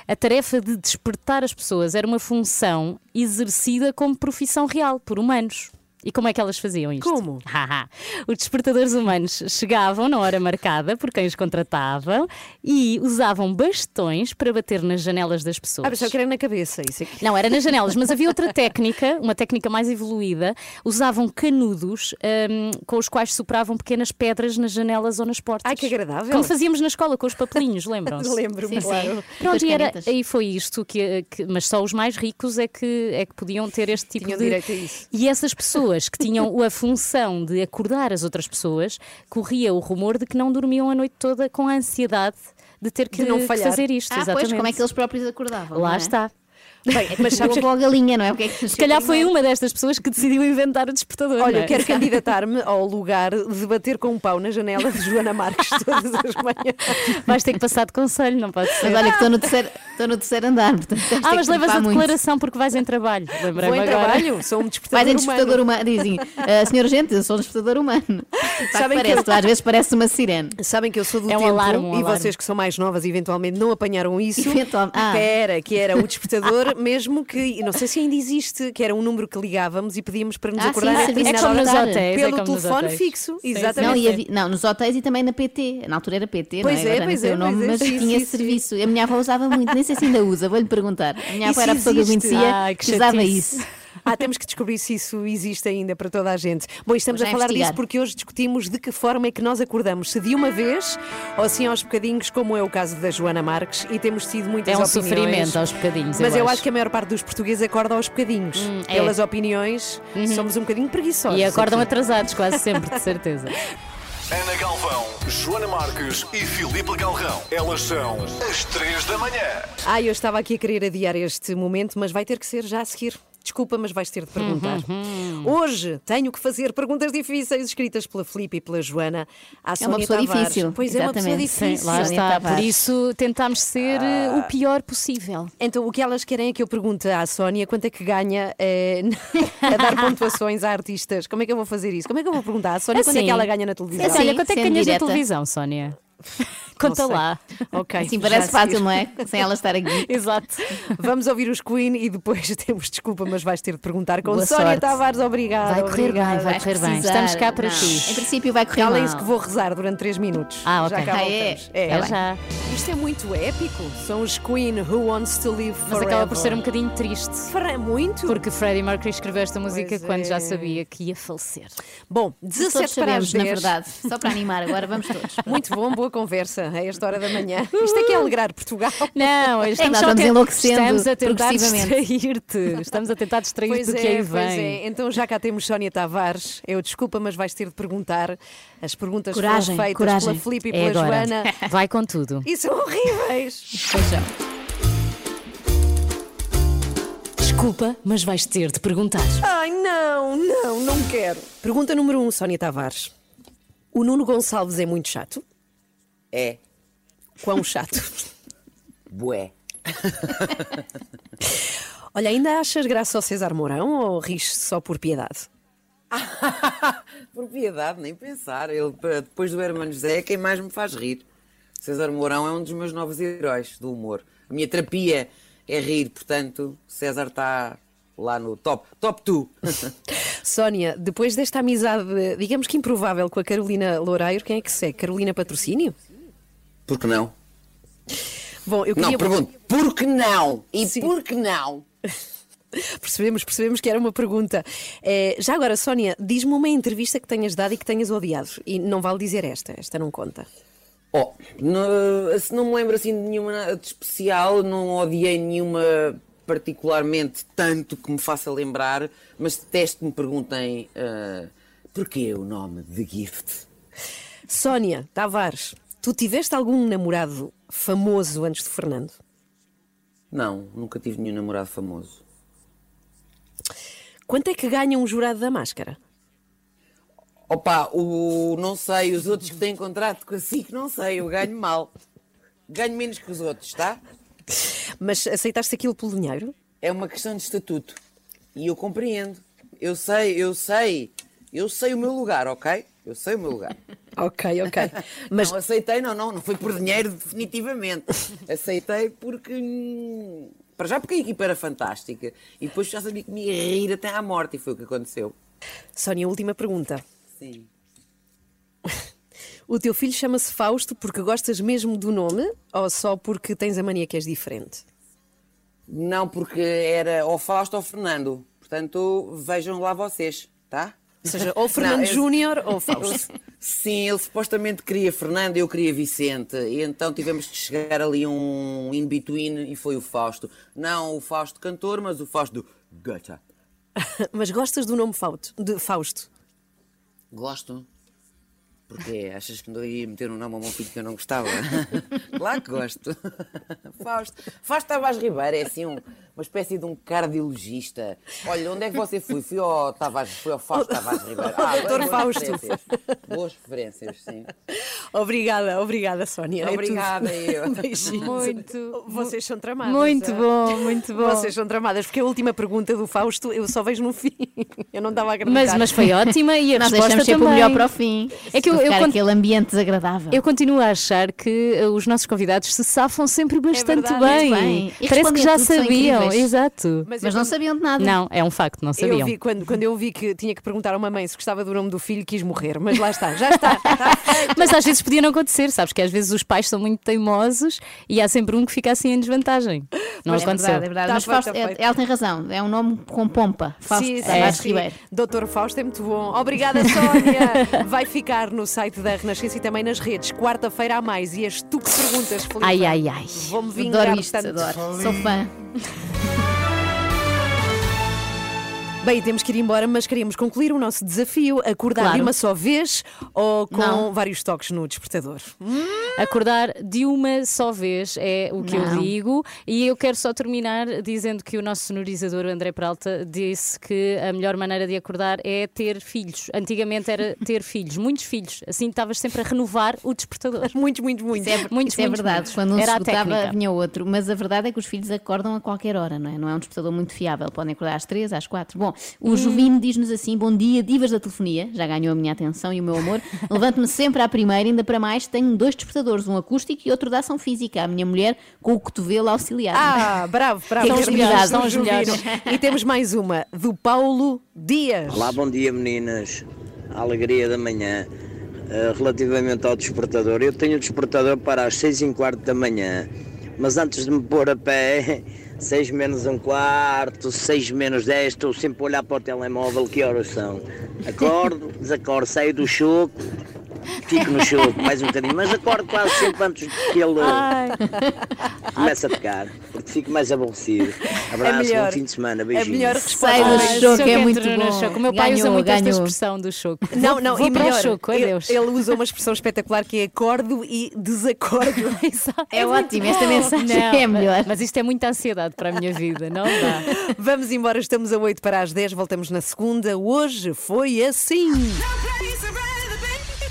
A tarefa de despertar as pessoas era uma função exercida como profissão real por humanos. E como é que elas faziam isto? Como? [LAUGHS] Os despertadores humanos chegavam na hora marcada por quem os contratavam e usavam bastões para bater nas janelas das pessoas. Ah, pensava que era na cabeça. Isso aqui. Não, era nas janelas, mas havia outra técnica, uma técnica mais evoluída. Usavam canudos hum, com os quais sopravam pequenas pedras nas janelas ou nas portas. Ai, que agradável. Como fazíamos na escola com os papelinhos, lembram-se? [LAUGHS] Lembro-me, Sim, sim. claro. Com Pronto, e era, aí foi isto, que, que- mas só os mais ricos é que, é que podiam ter este tipo Tinham de. direito a isso. E essas pessoas que tinham a função de acordar as outras pessoas, corria o rumor de que não dormiam a noite toda com a ansiedade de ter que, De não falhar. fazer isto. Ah, exatamente. pois, como é que eles próprios acordavam? Lá não é? está. Bem, mas sabes Boa galinha, não é? Porque é que Se calhar foi uma destas pessoas que decidiu inventar o despertador. Olha, é? eu quero candidatar-me ao lugar de bater com um pau na janela de Joana Marques todas as manhãs. Vais ter que passar de conselho, não pode ser. Mas olha que estou no terceiro, estou no terceiro andar, portanto ah, mas que levas a trepar muito. declaração porque vais em trabalho. Lembrei-me Vou em agora. trabalho, sou um despertador Vais em humano. despertador humano. Dizem, "Ah, senhora gente, eu sou um despertador humano. [LAUGHS] Sabem que parece, tu às vezes parece uma sirene. Sabem que eu sou do É um tempo alarme, um e alarme. vocês que são mais novas eventualmente não apanharam isso. Eventual- ah. Era, que era o despertador mesmo que, não sei se ainda existe, que era um número que ligávamos e pedíamos para nos Ah, sim, acordar a serviço É determinada como nos hotéis. é pelo como nos telefone fixo. Sim, Exatamente. Não, havia- não, nos hotéis e também na PT. Na altura era PT, Pois não é, é? Pois é, o nome, é. mas Sim, tinha sim, esse serviço. A minha avó usava muito, nem sei se ainda usa, vou-lhe perguntar. A minha avó era a pessoa que eu conhecia Ai, que usava isso. Ah, temos que descobrir se isso existe ainda para toda a gente. Bom, e estamos a já falar disso porque hoje discutimos de que forma é que nós acordamos, se de uma vez ou assim aos bocadinhos, como é o caso da Joana Marques, e temos tido muitas É um opiniões. sofrimento aos bocadinhos. Mas eu acho que a maior parte dos portugueses acorda aos bocadinhos. é. Pelas opiniões, somos um bocadinho preguiçosos. E acordam aqui. atrasados, quase sempre, de certeza. [LAUGHS] Ana Galvão, Joana Marques e Filipe Galrão. Elas são as três da manhã. Ah, eu estava aqui a querer adiar este momento, mas vai ter que ser já a seguir. Desculpa, mas vais ter de perguntar. Uhum. Hoje tenho que fazer perguntas difíceis escritas pela Filipe e pela Joana. À É uma Sónia pessoa Tavares. difícil, Pois é, uma pessoa exatamente. difícil. Sim, lá Sónia está. Por isso tentámos ser eh, o pior possível. Então, o que elas querem é que eu pergunte à Sónia quanto é que ganha eh, [LAUGHS] a dar pontuações a artistas. Como é que eu vou fazer isso? Como é que eu vou perguntar à Sónia quanto é Assim, que ela ganha na televisão? Assim, olha, Sim, quanto é que ganhas na televisão, Sónia? [LAUGHS] Conta lá. Ok. Já parece fácil, não é? Sem ela estar aqui. [LAUGHS] Exato. Vamos ouvir os Queen e depois [LAUGHS] temos desculpa, mas vais ter de perguntar com Boa Sónia sorte. Tavares. Obrigada. Vai correr bem, obrigada. vai Vais correr bem. precisar. Estamos cá para Não. ti. Em princípio vai correr Calem-se mal. que vou rezar durante 3 minutos. Ah, ok. Já cá Ah, é? É, É já. Isto é muito épico. São os Queen Who Wants to Live Mas Forever. acaba por ser um bocadinho triste. Fará muito. Porque Freddie Mercury escreveu esta música Pois quando já é. sabia que ia falecer. Bom, Todos 17 para as sabemos, 10. na verdade. Só para animar, agora vamos todos. Muito bom, boa conversa a esta hora da manhã. Isto é que é alegrar Portugal. Não, [LAUGHS] estamos, a vamos ten- enlouquecendo estamos a tentar distrair-te. Estamos a tentar distrair-te do que é, aí vem. é. Então já cá temos Sónia Tavares. Eu desculpa, mas vais ter de perguntar. As perguntas Coragem, foram feitas coragem. pela Filipe e É pela agora. Joana. [LAUGHS] Vai com tudo. E são horríveis. Beijão. Desculpa, mas vais ter de perguntar. Ai, não, não, não quero. Pergunta número 1, um, Sónia Tavares. O Nuno Gonçalves é muito chato? É. Quão chato? Bué. [LAUGHS] Olha, ainda achas graça ao César Mourão ou rires só por piedade? [LAUGHS] Por piedade, nem pensar. Ele, depois do Hermano José, é quem mais me faz rir. César Mourão é um dos meus novos heróis do humor. A minha terapia é rir, portanto, César está lá no top, top 2. [LAUGHS] Sónia, depois desta amizade, digamos que improvável com a Carolina Loureiro, quem é que segue? Carolina Patrocínio? Por que não? Bom, eu Não, queria... pergunto, por que não? E por que não? [LAUGHS] Percebemos, percebemos que era uma pergunta. Eh, já agora, Sónia, diz-me uma entrevista que tenhas dado e que tenhas odiado. E não vale dizer esta, esta não conta. Oh, não, se não me lembro assim de nenhuma de especial, não odiei nenhuma particularmente tanto que me faça lembrar, mas detesto me perguntem ah, porquê o nome de Gift. Sónia Tavares, tu tiveste algum namorado famoso antes de Fernando? Não, nunca tive nenhum namorado famoso. Quanto é que ganha um jurado da máscara? Opa, o não sei, os outros que têm contrato com a SIC, não sei, eu ganho mal. Ganho menos que os outros, tá? Mas aceitaste aquilo pelo dinheiro? É uma questão de estatuto. E eu compreendo. Eu sei, eu sei. Eu sei o meu lugar, ok? Eu sei o meu lugar. [LAUGHS] Ok, ok. [LAUGHS] Mas... Não aceitei, não, não, não foi por dinheiro, definitivamente. Aceitei porque. hum, Para já porque a equipa era fantástica. E depois já sabia que me ia rir até à morte, e foi o que aconteceu. Sónia, última pergunta. Sim. [LAUGHS] O teu filho chama-se Fausto porque gostas mesmo do nome ou só porque tens a mania que és diferente? Não, porque era ou Fausto ou Fernando. Portanto, vejam lá vocês, tá? Ou seja, ou Fernando Não, Júnior ou [LAUGHS] Fausto. Sim, ele supostamente queria Fernando e eu queria Vicente. E então tivemos de chegar ali um in-between e foi o Fausto. Não o Fausto cantor, mas o Fausto do. [LAUGHS] Mas gostas do nome Fausto? De Fausto? Gosto. Porquê? Achas que não ia meter um nome ao meu filho que eu não gostava? [LAUGHS] claro que gosto. Fausto. Fausto Tavares Ribeiro é assim um- uma espécie de um cardiologista. Olha, onde é que você foi? Fui ao, Tavares, fui ao Fausto Tavares Ribeiro. Ah, boas Fausto. referências. Boas referências, sim. Obrigada, obrigada, Sónia. É. Obrigada, eu. [LAUGHS] Beijinhos. Muito. Vocês são tramadas. Muito ah. bom, muito bom. Vocês são tramadas, porque a última pergunta do Fausto eu só vejo no fim. [LAUGHS] Eu não estava a acreditar. Mas, mas foi ótima e a Nós resposta deixamos sempre também. o melhor para o fim. É que eu, eu, con- aquele ambiente desagradável. eu continuo a achar que uh, os nossos convidados se safam sempre bastante verdade, bem. bem. Parece que já sabiam. Exato. Mas, não sabiam de nada. Não, é um facto, não Eu sabiam. vi, quando, quando eu vi que tinha que perguntar a uma mãe se gostava do nome do filho, quis morrer. Mas lá está, já está. Mas às vezes podia não acontecer, sabes? Que às vezes os pais são muito teimosos e há sempre um que fica assim em desvantagem. Não Mas aconteceu. É verdade, é verdade. Tá Mas Fausto, tá é- ela tem razão. É um nome com pompa. Fausto Sim, sim. Ribeiro. Doutor Fausto é muito bom. Obrigada, Sónia. Vai ficar no site da Renascença e também nas redes. Quarta-feira há mais. E és tu que perguntas, Felipe. Ai, ai, ai. Vou-me vingar Adoro isto, tanto. adoro. Sou fã. Yeah. [LAUGHS] Bem, temos que ir embora, mas queríamos concluir o nosso desafio: acordar Claro. de uma só vez ou com Não. vários toques no despertador. Acordar de uma só vez é o que eu Não. digo. E eu quero só terminar dizendo que o nosso sonorizador André Peralta disse que a melhor maneira de acordar é ter filhos. Antigamente era [LAUGHS] ter filhos, muitos filhos. Assim estavas sempre a renovar o despertador. [LAUGHS] Muitos, muitos, muitos. Isso é, Muitos, isso é muitos, verdade. muitos. Quando um se Era esgotava, técnica. vinha outro. Mas a verdade é que os filhos acordam a qualquer hora, não é? Não é um despertador muito fiável. Podem acordar às três, às quatro. Bom, Hum. o Jovino diz-nos assim: Bom dia, divas da telefonia. Já ganhou a minha atenção e o meu amor. [LAUGHS] Levanto-me sempre à primeira, ainda para mais. Tenho dois despertadores, um acústico e outro de ação física. A minha mulher com o cotovelo auxiliar. Ah, bravo, bravo. São as melhores, são as melhores. E temos mais uma, do Paulo Dias. Olá, bom dia meninas. A alegria da manhã. Uh, relativamente ao despertador, eu tenho o despertador para as 6 e um quarto da manhã, mas antes de me pôr a pé, 6 menos um quarto, 6 menos 10, estou sempre a olhar para o telemóvel, que horas são? Acordo, desacordo, saio do choco, fico no choco mais um bocadinho, mas acordo quase sempre antes que ele Ai. comece a tocar, porque fico mais aborrecido. Abraço, melhor. bom fim de semana, É beijinhos. melhor resposta. Sai do choco, é muito bom. choco. O meu pai usa Ganhou, muito esta ganhou. expressão do choco. Não, não, vou e para melhor, o choco, ele, adeus. ele usa uma expressão espetacular que é acordo e desacordo. [LAUGHS] É muito ótimo, esta mensagem Não, é melhor. Mas isto é muita ansiedade para a minha vida, não dá. [LAUGHS] Vamos embora, estamos a 8 para as 10, voltamos na segunda. Hoje foi assim.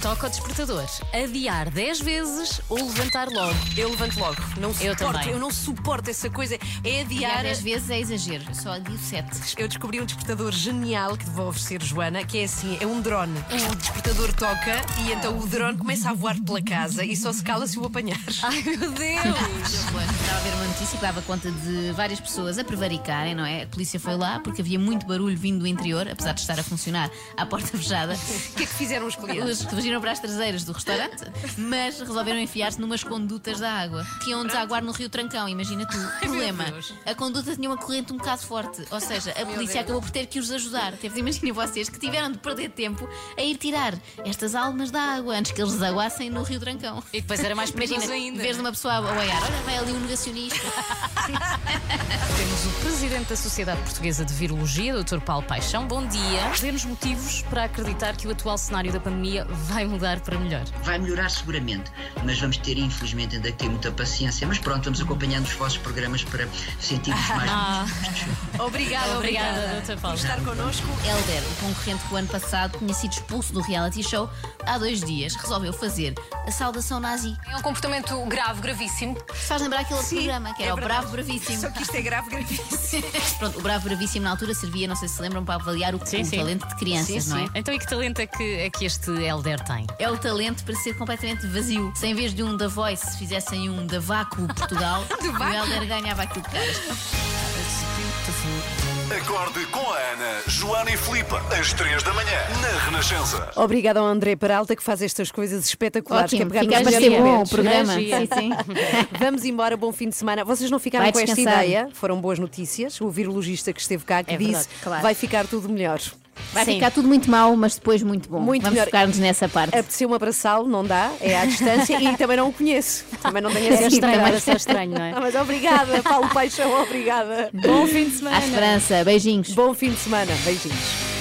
Toca o despertador. Adiar 10 vezes ou levantar logo. Eu levanto logo. Não Eu suporto, também. eu não suporto essa coisa. É Adiar adiar. 10 vezes é exagero. Eu só adio 7. Eu descobri um despertador genial que te vou oferecer, Joana, que é assim, é um drone. O despertador toca e então o drone começa a voar pela casa e só se cala se o apanhares. [LAUGHS] Ai meu Deus! [LAUGHS] Estava a ver uma notícia que dava conta de várias pessoas a prevaricarem, não é? A polícia foi lá porque havia muito barulho vindo do interior, apesar de estar a funcionar à porta fechada. O que é que fizeram os clientes? Os fugiram para as traseiras do restaurante, mas resolveram enfiar-se numas condutas da água que iam desaguar no Rio Trancão, imagina tu. Problema: a conduta tinha uma corrente um bocado forte, ou seja, a polícia acabou por ter que os ajudar. Teve de imaginar vocês que tiveram de perder tempo a ir tirar estas almas da água antes que eles desaguassem no Rio Trancão. E depois era mais perigoso ainda. vez de uma pessoa a olhar, olha, vai ali um negacionista. [LAUGHS] Temos o presidente da Sociedade Portuguesa de Virologia, Dr. Paulo Paixão. Bom dia. Dê-nos motivos para acreditar que o atual cenário da pandemia vai mudar para melhor. Vai melhorar seguramente, mas vamos ter, infelizmente, ainda que ter muita paciência. Mas pronto, vamos acompanhando os vossos programas para sentirmos mais. [LAUGHS] Ah. Obrigada, Obrigada, Dr. Paulo. por estar connosco. Helder, o concorrente que o ano passado tinha sido expulso do reality show, há dois dias resolveu fazer a saudação nazi. É um comportamento grave, gravíssimo. Faz lembrar aquele outro Sim, programa, que é era o verdade. Bravo Bravíssimo. Só que isto é grave, gravíssimo. [LAUGHS] Pronto, o Bravo Bravíssimo na altura servia, não sei se se lembram, para avaliar o, Sim, o sim. talento de crianças, Sim, não é? sim. Então e que talento é que, é que este Helder tem? É o talento para ser completamente vazio. Se em vez de um da Voice fizessem um da Vácuo Portugal, [LAUGHS] o Helder ganhava aquilo beautiful. Acorde com a Ana, Joana e Filipe, às 3 da manhã, na Renascença. Obrigada ao André Peralta que faz estas coisas espetaculares. Ótimo, que é pegar nos a ser bom o programa. Sim, sim. [LAUGHS] [LAUGHS] Vamos embora, bom fim de semana. Vocês não ficaram Vai com esta ideia? Foram boas notícias. O virologista que esteve cá que É disse verdade, claro. vai ficar tudo melhor. Vai ficar tudo muito mau, mas depois muito bom. Muito Vamos melhor. focar-nos nessa parte. Apeteceu-me abraçá-lo, não dá, é à distância e também não o conheço. Também não tenho É essa estranho, era só estranho, não é? Ah, Mas obrigada, Paulo Paixão, obrigada. Bom fim de semana. À esperança. Beijinhos. Bom fim de semana. Beijinhos.